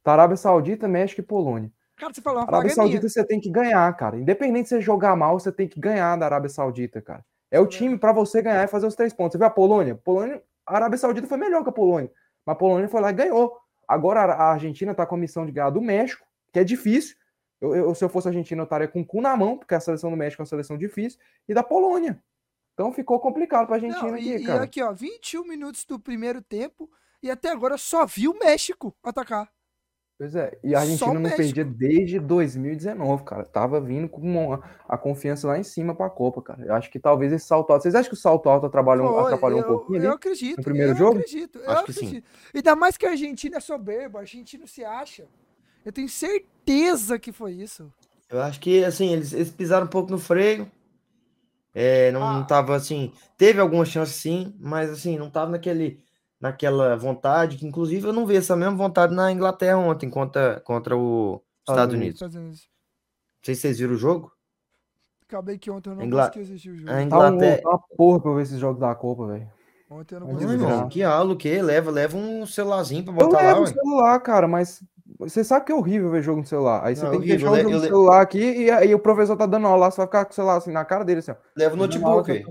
tá Arábia Saudita, México e Polônia. Cara, você falou uma Arábia Saudita você tem que ganhar, cara. Independente de você jogar mal, você tem que ganhar da Arábia Saudita, cara. É o time para você ganhar e fazer os três pontos. Você viu a Polônia? Polônia, a Arábia Saudita foi melhor que a Polônia, mas a Polônia foi lá e ganhou. Agora a Argentina tá com a missão de ganhar do México, que é difícil. Eu, eu, se eu fosse argentino, eu estaria com o cu na mão, porque a seleção do México é uma seleção difícil, e da Polônia. Então ficou complicado para a Argentina Não, e, aqui, cara. E aqui, ó, 21 minutos do primeiro tempo, e até agora só vi o México atacar. Pois é, e a Argentina não perdia desde 2019, cara. Tava vindo com uma, a confiança lá em cima pra Copa, cara. Eu acho que talvez esse salto alto. Vocês acham que o salto alto atrapalhou, Foi, atrapalhou eu, um pouquinho ali? Eu acredito. No primeiro eu jogo? Acredito, eu acho acredito. que sim. Ainda mais que a Argentina é soberba, a Argentina se acha. Eu tenho certeza que foi isso. Eu acho que, assim, eles, eles pisaram um pouco no freio. É, não, ah. não tava assim. Teve alguma chance sim, mas assim, não tava naquele, naquela vontade, que inclusive eu não vi essa mesma vontade na Inglaterra ontem contra, contra o Estados Unidos. Estados Unidos. Não sei se vocês viram o jogo. Acabei que ontem eu não Ingla... consegui assistir o jogo. A Inglaterra... Tá uma porra pra eu ver esses jogos da Copa, velho. Ontem eu não consegui. Não, que aula, o quê? Leva, leva um celularzinho pra botar eu levo lá. um celular, cara, mas você sabe que é horrível ver jogo no celular. Aí você não, tem que deixar o jogo no celular aqui e aí o professor tá dando aula lá, você vai ficar com o celular assim na cara dele, assim, ó. Leva o notebook.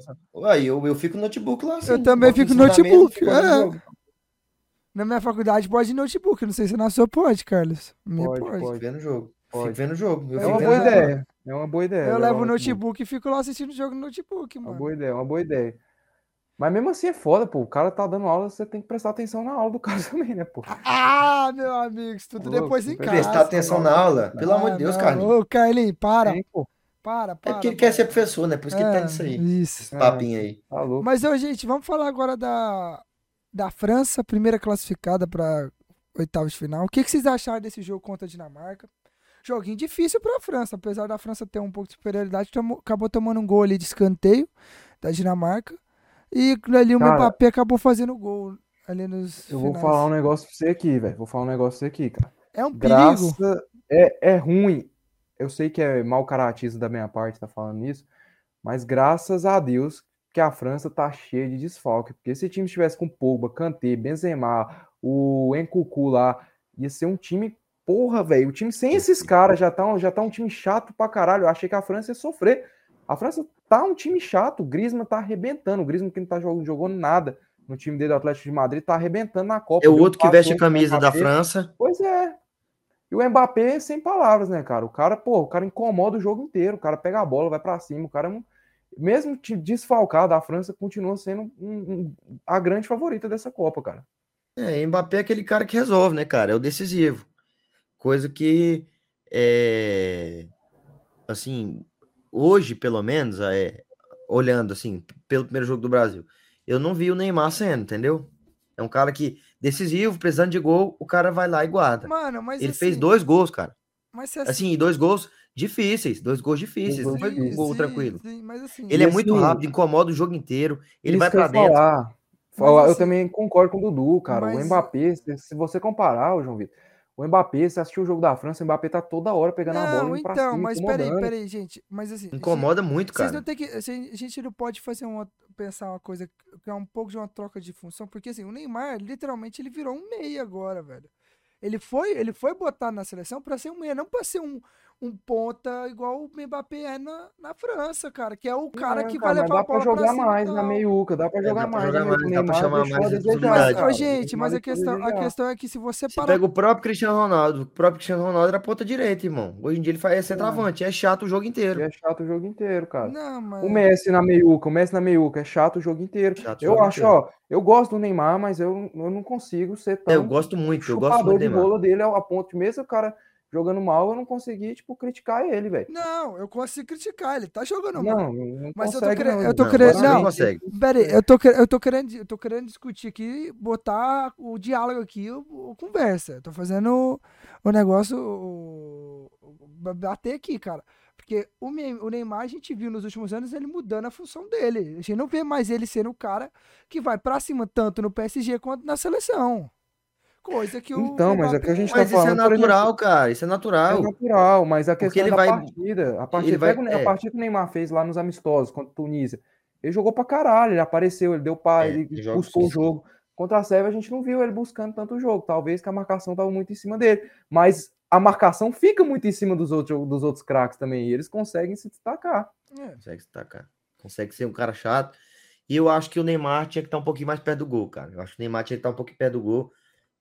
Aí eu, eu fico no notebook lá assim. Eu também fico no notebook. É. Na minha faculdade pode notebook, não sei se na sua pode, Carlos. Minha pode, pode. pode. Vendo jogo. Pode. Fico vendo jogo. Eu é uma boa ideia. É uma boa ideia. Eu levo o notebook e fico lá assistindo o jogo no notebook, mano. Uma boa ideia, uma boa ideia. Mas mesmo assim é foda, pô. O cara tá dando aula, você tem que prestar atenção na aula do cara também, né, pô? Ah, meu amigo, isso tudo depois em casa. Prestar atenção na aula? Pelo ah, amor de Deus, Carlinhos. Ô, Carlinhos, para. Pô. Para, para. É porque ele para. quer ser professor, né? Por isso que é, ele tá nisso aí. Isso. Esse papinho aí. Tá louco. Mas, ô, gente, vamos falar agora da, da França, primeira classificada para oitavas de final. O que, que vocês acharam desse jogo contra a Dinamarca? Joguinho difícil para a França, apesar da França ter um pouco de superioridade, tomou, acabou tomando um gol ali de escanteio da Dinamarca. E ali o Cara, Mbappé acabou fazendo gol ali nos. Eu finais. vou falar um negócio pra você aqui, velho. Vou falar um negócio pra você aqui, cara. É um Graça, perigo. É, é ruim. Eu sei que é mau caratismo da minha parte tá falando isso, mas graças a Deus que a França tá cheia de desfalque. Porque se o time estivesse com Pogba, Kanté, Benzema, o Encucu lá, ia ser um time porra, velho. O time sem esses caras já tá, já tá um time chato pra caralho. Eu achei que a França ia sofrer. A França tá um time chato. O Griezmann tá arrebentando. O Griezmann que não tá jogando, jogando nada no time dele do Atlético de Madrid tá arrebentando na Copa. É o outro que veste a camisa da França. Pois é. E o Mbappé, sem palavras, né, cara? O cara, pô, o cara incomoda o jogo inteiro. O cara pega a bola, vai para cima. O cara, é mesmo desfalcado, a França continua sendo um, um, a grande favorita dessa Copa, cara. É, Mbappé é aquele cara que resolve, né, cara? É o decisivo. Coisa que, é, assim, hoje, pelo menos, é, olhando, assim, pelo primeiro jogo do Brasil, eu não vi o Neymar sendo, entendeu? É um cara que, decisivo, precisando de gol, o cara vai lá e guarda. Mano, mas Ele assim, fez dois gols, cara. Mas assim, assim, dois gols difíceis, dois gols difíceis, não foi um gol sim, tranquilo. Sim, assim, ele é muito assim, rápido, incomoda o jogo inteiro, ele vai para dentro. Falar. Falar, eu assim também concordo com o Dudu, cara. Mas... O Mbappé, se você comparar, o João Vitor, o Mbappé, você assistiu o jogo da França, o Mbappé tá toda hora pegando não, a bola. Então, cima, mas peraí, peraí, gente. Mas assim. Incomoda gente, muito, cara. Não tem que, a gente não pode fazer uma, pensar uma coisa que é um pouco de uma troca de função, porque assim, o Neymar, literalmente, ele virou um meia agora, velho. Ele foi, ele foi botado na seleção para ser um meia, não para ser um, um ponta igual o Mbappé é na, na França, cara, que é o cara que cara, vai levar dá pra jogar mais na meiuca, dá pra jogar é, dá mais, jogar mais, dá pra chamar mais de gente, mas a questão, a questão é que se você parar... pega o próprio Cristiano Ronaldo, o próprio Cristiano Ronaldo era ponta direita, irmão. Hoje em dia ele faz é centroavante, é chato o jogo inteiro. É chato o jogo inteiro, cara. Não, mas... O Messi na meiuca, o Messi na meiuca é chato o jogo inteiro. Chato eu acho, inteiro. ó, eu gosto do Neymar, mas eu, eu não consigo ser tão é, Eu gosto muito, eu gosto muito do Neymar. de bola dele a ponto mesmo o cara jogando mal, eu não consegui, tipo, criticar ele, velho. Não, eu consigo criticar, ele tá jogando mal. Não, não mas consegue, eu tô querendo. Eu tô querendo. Não, não pera aí, eu tô, eu, tô querendo, eu tô querendo discutir aqui, botar o diálogo aqui, o, o conversa. Eu tô fazendo o, o negócio. O, bater aqui, cara. Porque o, o Neymar, a gente viu nos últimos anos ele mudando a função dele. A gente não vê mais ele sendo o cara que vai pra cima tanto no PSG quanto na seleção. Coisa que o. Então, mas é que a gente mas tá falando. Mas isso é natural, exemplo, cara. Isso é natural. É natural, mas a questão ele da vai... partida. A partida, vai... pega é. a partida que o Neymar fez lá nos amistosos contra o Tunísia. Ele jogou pra caralho, ele apareceu, ele deu pá, é, ele buscou o jogo. Contra a Sérvia, a gente não viu ele buscando tanto o jogo. Talvez que a marcação tava muito em cima dele. Mas a marcação fica muito em cima dos outros, dos outros craques também. E eles conseguem se destacar. É. Consegue se destacar. Consegue ser um cara chato. E eu acho que o Neymar tinha que estar um pouquinho mais perto do gol, cara. Eu acho que o Neymar tinha que estar um pouquinho perto do gol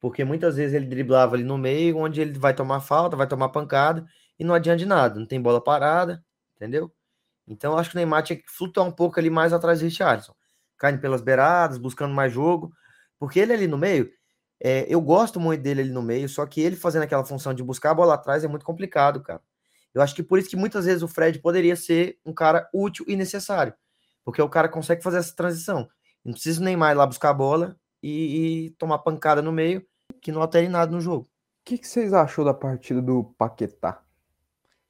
porque muitas vezes ele driblava ali no meio, onde ele vai tomar falta, vai tomar pancada, e não adianta de nada, não tem bola parada, entendeu? Então acho que o Neymar tinha que flutuar um pouco ali mais atrás do Richardson, caindo pelas beiradas, buscando mais jogo, porque ele ali no meio, é, eu gosto muito dele ali no meio, só que ele fazendo aquela função de buscar a bola atrás é muito complicado, cara. Eu acho que por isso que muitas vezes o Fred poderia ser um cara útil e necessário, porque o cara consegue fazer essa transição. Não precisa o Neymar ir lá buscar a bola e, e tomar pancada no meio, que não altere nada no jogo. O que, que vocês achou da partida do Paquetá?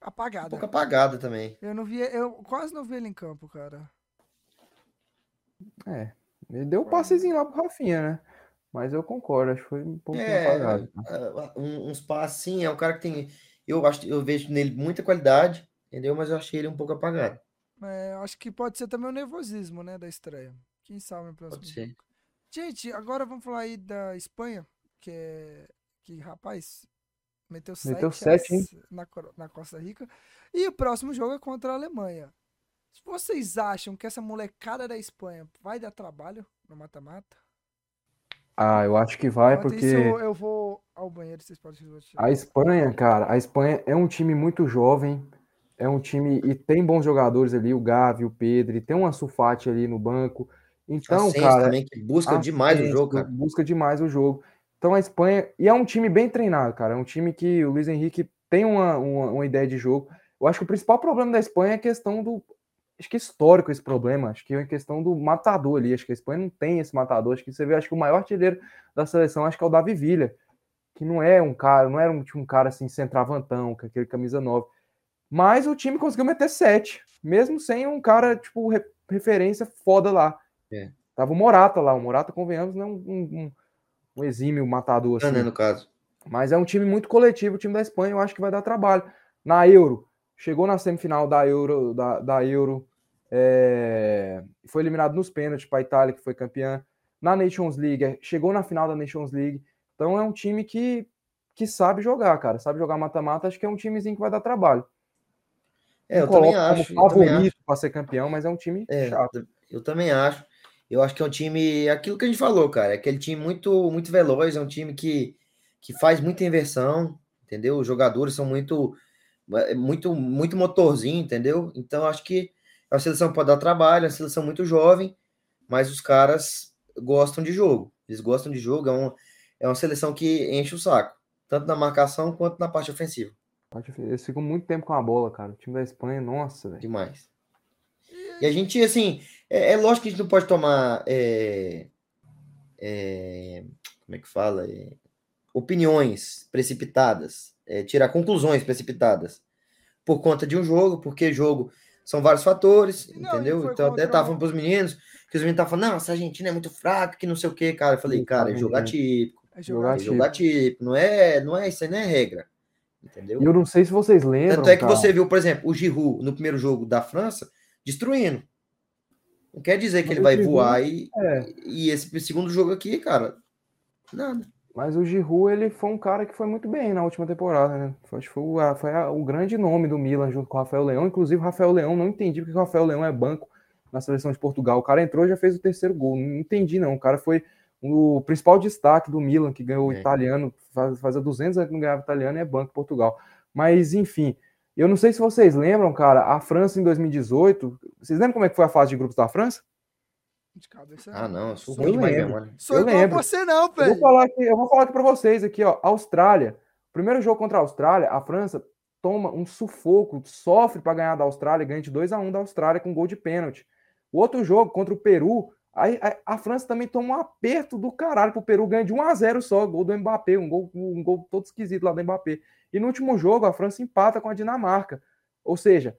Apagada. Um pouco apagada também. Eu não vi, eu quase não vi ele em campo, cara. É, ele deu um passezinho lá pro Rafinha, né? Mas eu concordo, acho que foi um pouco é, apagado. Um, uns passes, sim, é um cara que tem. Eu acho eu vejo nele muita qualidade, entendeu? Mas eu achei ele um pouco apagado. É, acho que pode ser também o nervosismo, né, da estreia. Quem sabe no próximo pode ser. Gente, agora vamos falar aí da Espanha, que é. Que, rapaz, meteu 7 meteu sete, na, na Costa Rica. E o próximo jogo é contra a Alemanha. Vocês acham que essa molecada da Espanha vai dar trabalho no mata-mata? Ah, eu acho que vai, Enquanto porque. Isso, eu vou ao banheiro, vocês podem A Espanha, cara, a Espanha é um time muito jovem, é um time e tem bons jogadores ali, o Gavi, o Pedro, e tem uma Sulfate ali no banco. Então, cara. também que busca demais o jogo, cara. Busca demais o jogo. Então a Espanha. E é um time bem treinado, cara. É um time que o Luiz Henrique tem uma, uma, uma ideia de jogo. Eu acho que o principal problema da Espanha é a questão do. Acho que é histórico esse problema. Acho que é a questão do matador ali. Acho que a Espanha não tem esse matador. Acho que você vê, acho que o maior artilheiro da seleção acho que é o Davi Villa. que não é um cara, não era um, um cara assim, centravantão, com aquele camisa 9. Mas o time conseguiu meter 7, mesmo sem um cara, tipo, re, referência foda lá. É. Tava o Morata lá, o Morata, convenhamos, não é um, um, um exímio matador assim. Né, no caso. Mas é um time muito coletivo, o time da Espanha, eu acho que vai dar trabalho. Na Euro, chegou na semifinal da Euro, da, da Euro é, foi eliminado nos pênaltis para a Itália, que foi campeã. Na Nations League, é, chegou na final da Nations League. Então é um time que, que sabe jogar, cara. Sabe jogar mata-mata. Acho que é um timezinho que vai dar trabalho. É, eu também acho. Como favorito para ser campeão, mas é um time é, chato. Eu também acho. Eu acho que é um time, aquilo que a gente falou, cara, é aquele time muito, muito veloz, é um time que, que faz muita inversão, entendeu? Os jogadores são muito, é, muito, muito motorzinho, entendeu? Então acho que a seleção pode dar trabalho, é a seleção muito jovem, mas os caras gostam de jogo. Eles gostam de jogo, é, um, é uma seleção que enche o saco, tanto na marcação quanto na parte ofensiva. Eles ficam muito tempo com a bola, cara. O time da Espanha, nossa, velho. Demais. E a gente, assim, é, é, lógico que a gente não pode tomar. É, é, como é que fala? É, opiniões precipitadas, é, tirar conclusões precipitadas por conta de um jogo, porque jogo são vários fatores, não, entendeu? Então até tava falando pros meninos, que os meninos estavam falando, não, essa Argentina é muito fraca, que não sei o que, cara. Eu falei, cara, é jogar típico. É jogar, é jogar típico. Não é, não é, isso aí não é regra. Entendeu? Eu não sei se vocês lembram. Tanto é que cara. você viu, por exemplo, o Giroud no primeiro jogo da França destruindo. Não quer dizer que Mas ele vai Giroud, voar e, é. e esse segundo jogo aqui, cara, nada. Mas o Giroud, ele foi um cara que foi muito bem na última temporada, né? Que foi, o, foi a, o grande nome do Milan junto com o Rafael Leão. Inclusive, o Rafael Leão, não entendi porque o Rafael Leão é banco na seleção de Portugal. O cara entrou e já fez o terceiro gol. Não entendi, não. O cara foi o principal destaque do Milan, que ganhou o é. italiano, faz, faz 200 anos que não ganhava italiano, é banco Portugal. Mas, enfim, eu não sei se vocês lembram, cara, a França em 2018. Vocês lembram como é que foi a fase de grupos da França? De cabeça. Ah, não, eu sou ruim demais memória. Sou eu lembro. você não, velho. Eu vou falar aqui, eu vou falar aqui para vocês aqui, ó. Austrália. Primeiro jogo contra a Austrália, a França toma um sufoco, sofre para ganhar da Austrália, ganha de 2 a 1 da Austrália com gol de pênalti. O outro jogo contra o Peru, aí a, a, França também toma um aperto do caralho pro Peru, ganha de 1 a 0 só, gol do Mbappé, um gol, um gol todo esquisito lá do Mbappé. E no último jogo a França empata com a Dinamarca. Ou seja,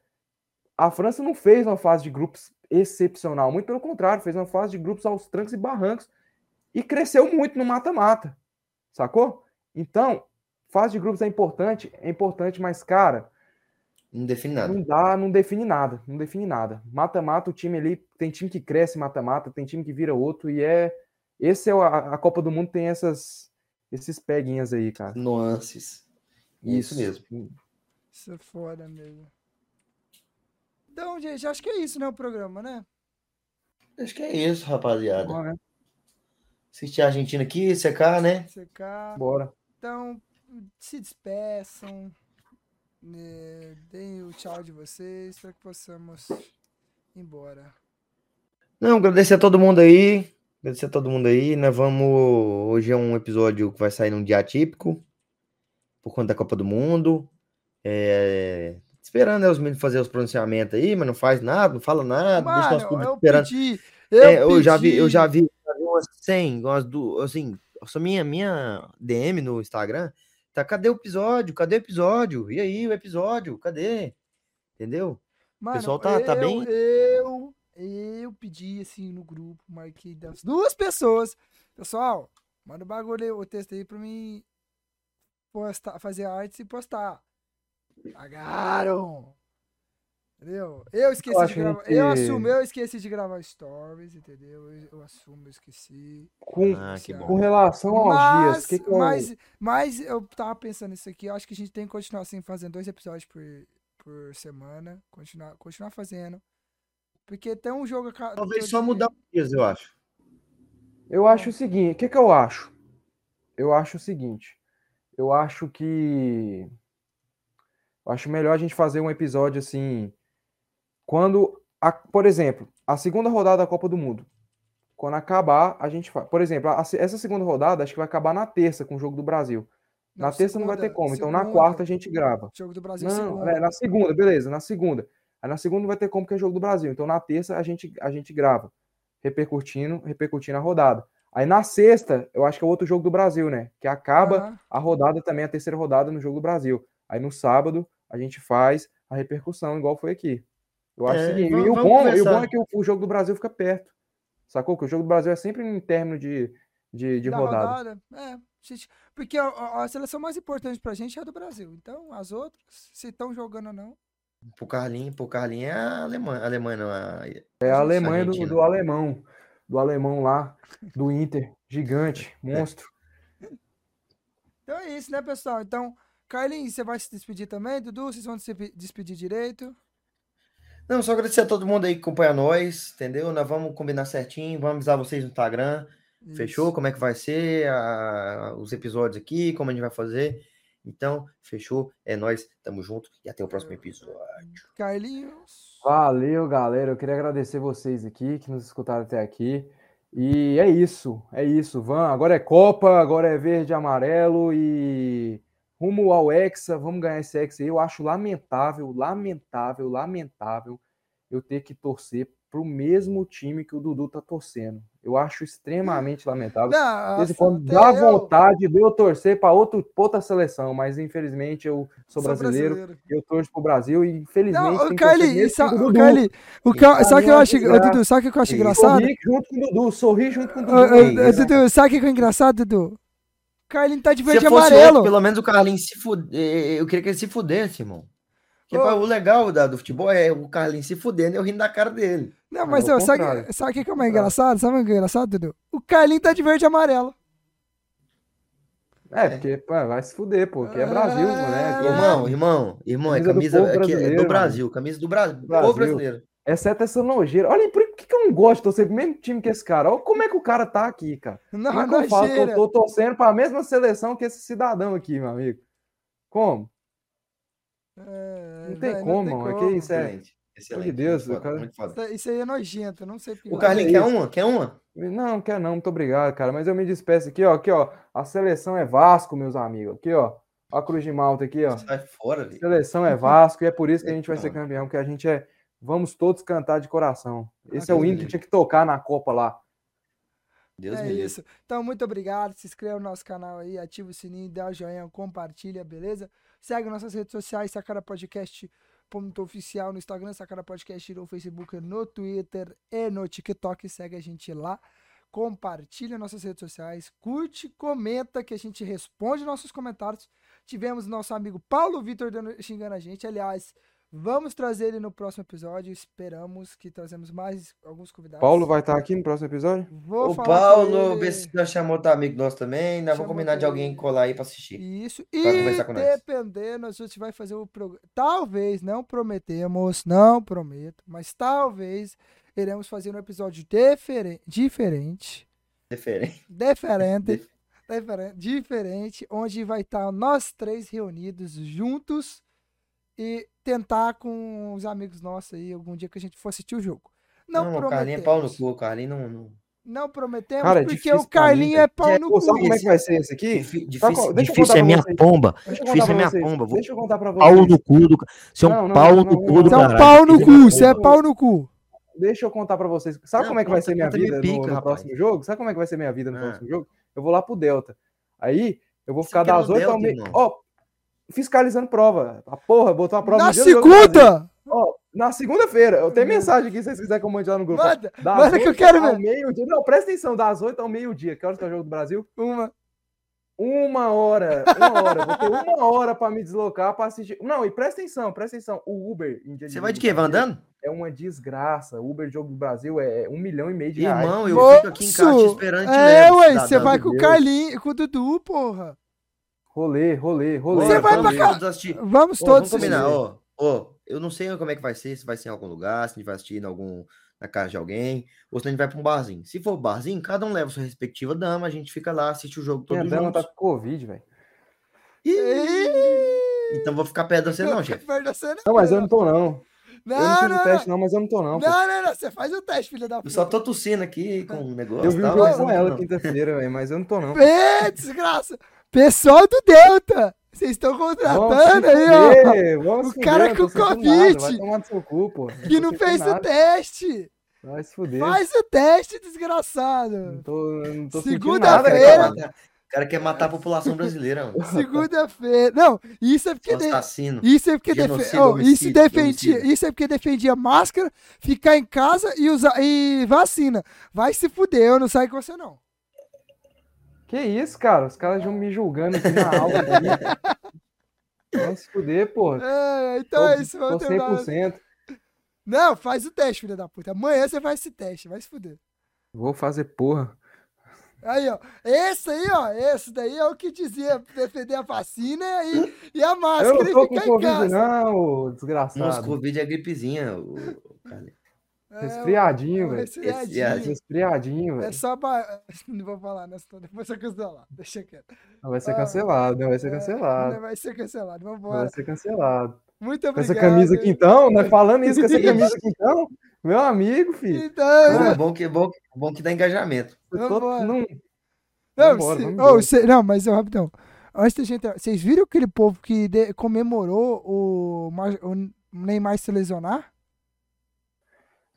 a França não fez uma fase de grupos excepcional. Muito pelo contrário, fez uma fase de grupos aos trancos e barrancos e cresceu muito no mata-mata. Sacou? Então, fase de grupos é importante, é importante, mas, cara. Não define nada. Não dá, não define nada. Não define nada. Mata-mata, o time ali. Tem time que cresce mata-mata, tem time que vira outro, e é. Esse é a, a Copa do Mundo tem essas esses peguinhas aí, cara. Nuances. Isso, isso mesmo. Isso é foda mesmo. Então, gente, acho que é isso, né? O programa, né? Acho que é isso, rapaziada. Bom, né? Assistir a Argentina aqui, secar, né? Secar. Bora. Então, se despeçam. Né? Deem o tchau de vocês para que possamos ir embora. Não, agradecer a todo mundo aí. Agradecer a todo mundo aí. Nós vamos. Hoje é um episódio que vai sair num dia atípico. Por conta da Copa do Mundo. É esperando né, os meninos fazer os pronunciamentos aí, mas não faz nada, não fala nada, Mano, deixa nosso público esperando. Pedi, eu, é, eu já vi, eu já vi, já vi umas 100, umas do, assim, só minha minha DM no Instagram, tá, cadê o episódio? Cadê o episódio? E aí, o episódio? Cadê? Entendeu? Mano, o pessoal tá, eu, tá bem? Eu, eu pedi assim no grupo, marquei das duas pessoas. Pessoal, manda o bagulho, o texto aí pra mim postar, fazer artes e postar. Pagaram! Entendeu? Eu esqueci eu de gravar. Que... Eu assumo, eu esqueci de gravar stories, entendeu? Eu, eu assumo, eu esqueci. Com, ah, com relação aos mas, dias, que que eu... mas, mas eu tava pensando nisso aqui, eu acho que a gente tem que continuar assim, fazendo dois episódios por, por semana. Continuar, continuar fazendo. Porque tem um jogo. Talvez só mudar os dias, eu acho. Eu acho o seguinte, o que, que eu acho? Eu acho o seguinte. Eu acho que eu acho melhor a gente fazer um episódio assim. Quando, a, por exemplo, a segunda rodada da Copa do Mundo. Quando acabar, a gente faz. Por exemplo, a, essa segunda rodada acho que vai acabar na terça com o jogo do Brasil. Na terça segunda, não vai ter como, então na quarta a gente grava. Jogo do Brasil não, segunda. É, na segunda, beleza, na segunda. Aí na segunda não vai ter como que é jogo do Brasil. Então na terça a gente, a gente grava, repercutindo, repercutindo a rodada. Aí na sexta, eu acho que é outro jogo do Brasil, né? Que acaba Aham. a rodada também, a terceira rodada no jogo do Brasil. Aí no sábado, a gente faz a repercussão, igual foi aqui. Eu acho É, o seguinte, vamos- e o bom, e o bom é que o, o jogo do Brasil fica perto. Sacou? Que o jogo do Brasil é sempre em término de, de, de Da rodada. É, gente, porque a, a- seleção mais importante pra gente é a do Brasil. Então, as outras, se estão jogando ou não. Pro Carlinho, pro Carlinho é a Alemanha. A Alemanha não, a... É a Alemanha do, do alemão. Do alemão lá, do Inter. Gigante, monstro. Então é isso, né, pessoal? Então, Carlinhos, você vai se despedir também? Dudu, vocês vão se pe- despedir direito? Não, só agradecer a todo mundo aí que acompanha nós, entendeu? Nós vamos combinar certinho, vamos avisar vocês no Instagram. Fechou? Isso. Como é que vai ser a- os episódios aqui, como a gente vai fazer. Então, fechou. É nós, tamo junto e até o próximo episódio. Carlinhos. Valeu, galera. Eu queria agradecer vocês aqui que nos escutaram até aqui. E é isso, é isso. Van, agora é Copa, agora é verde e amarelo e rumo ao Hexa, vamos ganhar esse Hexa aí. Eu acho lamentável, lamentável, lamentável eu ter que torcer pro mesmo time que o Dudu tá torcendo. Eu acho extremamente lamentável. Nossa, quando dá eu vontade de eu torcer para outra seleção, mas infelizmente eu sou sou brasileiro, eu torço pro Brasil e infelizmente Não, o pro o. Carlinhos, o E ca- sabe o que eu acho, é ô, Dudu, sabe o que eu acho engraçado? Sorri junto com o Dudu, sorri junto com o Dudu. Dudu, sabe o que é engraçado, Dudu? Carlinhos tá de verde e fosse outro, amarelo. pelo menos o Carlinhos se fuder. Eu queria que ele se fudesse, irmão. Porque pá, o legal da, do futebol é o Carlinhos se fudendo e eu rindo da cara dele. Não, mas É o ó, sabe, sabe o que é mais engraçado? Sabe o que é engraçado, Dudu? O Carlinhos tá de verde e amarelo. É, porque pô, vai se fuder, pô, que é Brasil, Ah, né? Irmão, irmão, irmão, é Camisa do camisa povo é que- é do Brasil, camisa do Brasil, Brasil. povo brasileiro. Exceto essa nojeira. Olha, por que que eu não gosto de torcer pro mesmo time que esse cara? Olha como é que o cara tá aqui, cara. Não, Como é que eu falo eu tô torcendo pra mesma seleção que esse cidadão aqui, meu amigo? Como? É, Não tem velho, como, mano. É que isso é. Excelente, excelente. de Deus, muito cara- muito foda. Isso aí é nojento, eu não sei porque. O Carlinhos é quer isso. uma? Quer uma? Não, não quero não, muito obrigado, cara. Mas eu me despeço aqui, ó. Aqui, ó. A seleção é Vasco, meus amigos. Aqui, ó. A Cruz de Malta aqui, ó. Sai fora, velho. Seleção é Vasco e é por isso que a gente vai ser campeão, porque a gente é. Vamos todos cantar de coração. Esse é o hino que tinha que tocar na Copa lá. Deus é me livre. isso. Então, muito obrigado. Se inscreva no nosso canal aí, ativa o sininho, dá o joinha, compartilha, beleza? Segue nossas redes sociais, Sacara Podcast ponto oficial no Instagram, Sacara Podcast no Facebook, no Twitter e no TikTok. Segue a gente lá. Compartilha nossas redes sociais, curte, comenta que a gente responde nossos comentários. Tivemos nosso amigo Paulo Vitor xingando a gente. Aliás, vamos trazer ele no próximo episódio. Esperamos que trazemos mais alguns convidados. Paulo vai estar aqui no próximo episódio? Vou O falar com Paulo, vê se nós chamou outro amigo nosso também. Chamou vamos combinar de alguém colar aí pra assistir. Isso. Pra E conversar com nós. dependendo, a gente vai fazer o programa. Talvez, não prometemos, não prometo, mas talvez iremos fazer um episódio difere- diferente. Diferente. Diferente. diferente. Diferente, onde vai estar nós três reunidos juntos e tentar com os amigos nossos aí, algum dia que a gente for assistir o jogo. Não, Não, o prometemos. Carlinhos é pau no cu. O Carlinhos não. não... Não prometemos, Cara, é porque o pra Carlinho é pau É, no cu. sabe como é que vai ser esse aqui? Difí- Difícil, difícil é pra minha vocês. pomba. Difícil é pra minha pomba. Deixa eu contar pra pau vocês. no cu do. Você é um Não, não, pau não, no cu do Você é um pau no cu, você é pau no cu. Deixa eu contar pra vocês. Sabe Não, como é que vai ser minha vida no- pica, no, rapaz. próximo jogo? Sabe como é que vai ser minha vida no Ah. próximo jogo? Eu vou lá pro Delta. Aí eu vou ficar das no 8 ao meio. Ó, fiscalizando prova. A porra, botou a prova Na segunda! Ó, na segunda-feira. Eu tenho mensagem aqui se vocês quiserem que eu mande lá no grupo. Manda, Das manda que eu 8 quero ver. meio-dia. Não, presta atenção, das 8 ao meio-dia. Que horas que é o jogo do Brasil? Uma. Uma hora, uma hora. Vou ter uma hora pra me deslocar pra assistir. Não, e presta atenção, presta atenção. O Uber em dia Você vai de quê? Vai andando? É uma desgraça. O Uber de jogo do Brasil é um milhão e meio de reais. Irmão, eu Moço, fico aqui em casa te esperando É, ué, você vai com o. Carlinhos, com o Dudu, porra. Rolê, rolê, rolê. Você vai pra cá. Todos assistir. Vamos todos vamos combinar, ó. Ó, eu não sei como é que vai ser, se vai ser em algum lugar, se a gente vai assistir em algum, na casa de alguém, ou se a gente vai pra um barzinho. Se for barzinho, cada um leva sua respectiva dama, a gente fica lá, assiste o jogo Minha todo dama juntos. tá com Covid, velho. Então vou ficar perto de você não, chefe. Você Não, mas eu não tô, não. Não, eu não fiz não, o teste, não, mas eu não tô, não. não, pô. não, não, você faz o teste, filha da Eu puta. só tô tossindo aqui com um negócio. Eu vi o jogo com ela quinta-feira, velho, mas eu não tô, não. Ê, desgraça. Pessoal do Delta, vocês estão contratando aí, ó. vamos O cara fuder, eu com Covid. cu. Que não fez o teste. Vai se fuder. Faz o teste, desgraçado. Segunda-feira. O cara quer matar a população brasileira, mano. Segunda-feira. Não, isso é porque. Assassino. Isso é porque defe... oh, isso defendia, homicídio. isso é porque defendia máscara, ficar em casa e usar e vacina. Vai se fuder, eu não saio com você não. Que isso, cara? Os caras já me julgando aqui na aula. Vai se fuder, pô. É, então Tô- é isso, Tô vamos terminar. 100%. Não, faz o teste, filha da puta. Amanhã você faz esse teste, vai se fuder. Vou fazer porra. Aí, ó. Esse aí, ó. Esse daí é o que dizia defender a vacina e, e a Eu máscara não e tô com Covid, casa. não, desgraçado. Covid é gripezinha. O, o cara. É, Resfriadinho, um velho. resfriadinho. Resfriadinho, É velho. só ba... Não vou falar, né? senão Depois você cancelar. Deixa quieto. Não vai ser Ah, cancelado, não vai ser É, cancelado. Não vai ser cancelado. Não Vambora. vai ser cancelado. Muito Com obrigado. essa camisa aqui então, né? Falando isso com essa camisa aqui então, meu amigo, filho. Então, Não, né? é bom que, bom, que- bom que dá engajamento. Eu tô num- Não, Vambora, se- vamos embora. não, mas ó, rapidão. Antes da gente entrar, vocês viram aquele povo que de- comemorou o, o Neymar se lesionar?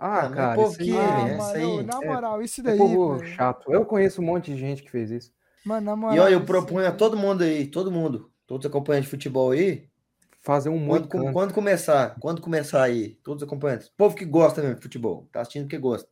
Ah, mas cara, isso aí que- ah, é, mano, isso aí. na É- moral, isso é daí. povo velho. chato. Eu conheço um monte de gente que fez isso. Mano, na moral. E olha, eu proponho a todo mundo aí, todo mundo, todos os acompanhantes de futebol aí, Fazer um quando, muito canto. quando começar, quando começar aí, todos os acompanhantes, povo que gosta mesmo de futebol, tá assistindo porque gosta.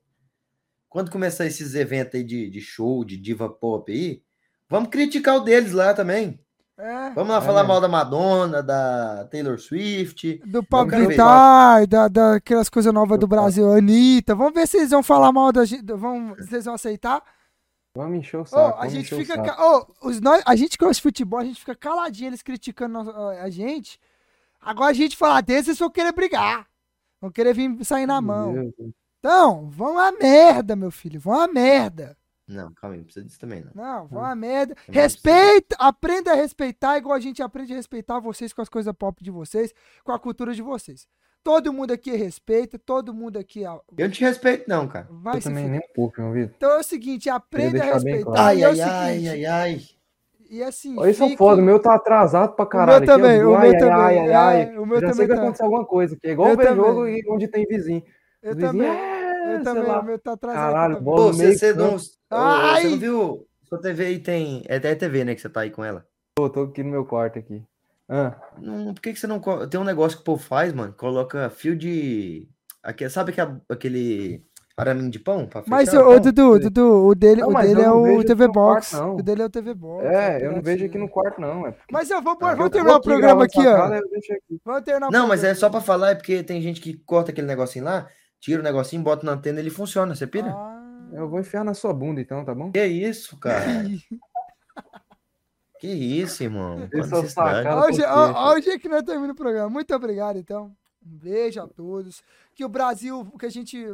Quando começar esses eventos aí de, de show, de diva pop aí, vamos criticar o deles lá também. É, Vamos lá É falar mal da Madonna, da Taylor Swift. do Pablo. Vittar, da, daquelas coisas novas do Brasil, Anitta. Vamos ver se eles vão falar mal da gente. Vamos, se eles vão aceitar. Vamos encher o saco. a vamos gente fica. ô, os nós, a gente que gosta de futebol, a gente fica caladinho, eles criticando nós- a gente. Agora a gente fala deles, eles vão querer brigar. Vão querer vir sair na mão. Então, vão a merda, meu filho. Vão a merda. Não, calma aí, não precisa disso também, não. Não, vão a merda. Também não Respeita, aprenda a respeitar, igual a gente aprende a respeitar vocês com as coisas pop de vocês, com a cultura de vocês. Todo mundo aqui respeita, todo mundo aqui ó, Eu não te respeito, não, cara. vai Eu também fuder. nem um pouco, meu ouvido. Então é o seguinte, aprenda a respeitar. claro. Ai, é o ai, ai, seguinte, ai, ai. E assim, Olha, isso é fique- foda. O meu tá atrasado pra caralho. também, o meu ai, também, Ai, ai, é, ai. o meu Eu já também sei que tá. acontecer alguma coisa. Que é igual também. jogo e onde tem vizinho. Eu também, "É, eu também, lá." o meu tá atrasado. Caralho, bola Pô, meio você não, Ai! você não viu? Sua TV aí tem. É até TV, né? Que você tá aí com ela. Tô, tô aqui no meu quarto aqui. Ah, Não, por que, que você não. Tem um negócio que o povo faz, mano. Coloca fio de. Aque- Sabe aquele, aquele araminho de pão? Pra Mas, ô, Dudu, Dudu, o dele, Não, o dele eu é o TV aqui quarto, Box. não. O dele é o TV Box. é, eu não vejo aqui no quarto, não. É porque Mas eu vou, Ah, eu terminar o aqui programa aqui, ó. eu deixo aqui. Vamos terminar o Não, mas é só pra falar, é porque tem gente que corta aquele negocinho lá, tira o negocinho, bota na antena e ele funciona. Você pira? Ah. Eu vou enfiar na sua bunda, então, tá bom? Que isso, cara? Que isso, irmão? Qual Esse é que nós terminamos o programa. Muito obrigado, então. Um beijo a todos. Que o Brasil, que a gente,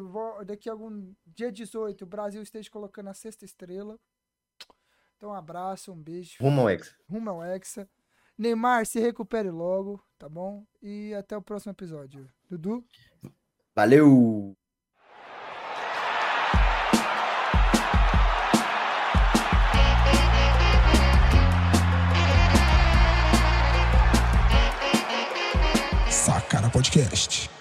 daqui a algum dia 18, o Brasil esteja colocando a sexta estrela. Então, um abraço, um beijo. Rumo ao Hexa. Rumo ao Hexa. Neymar, se recupere logo, tá bom? E até o próximo episódio. Dudu? Valeu! Sacana Podcast.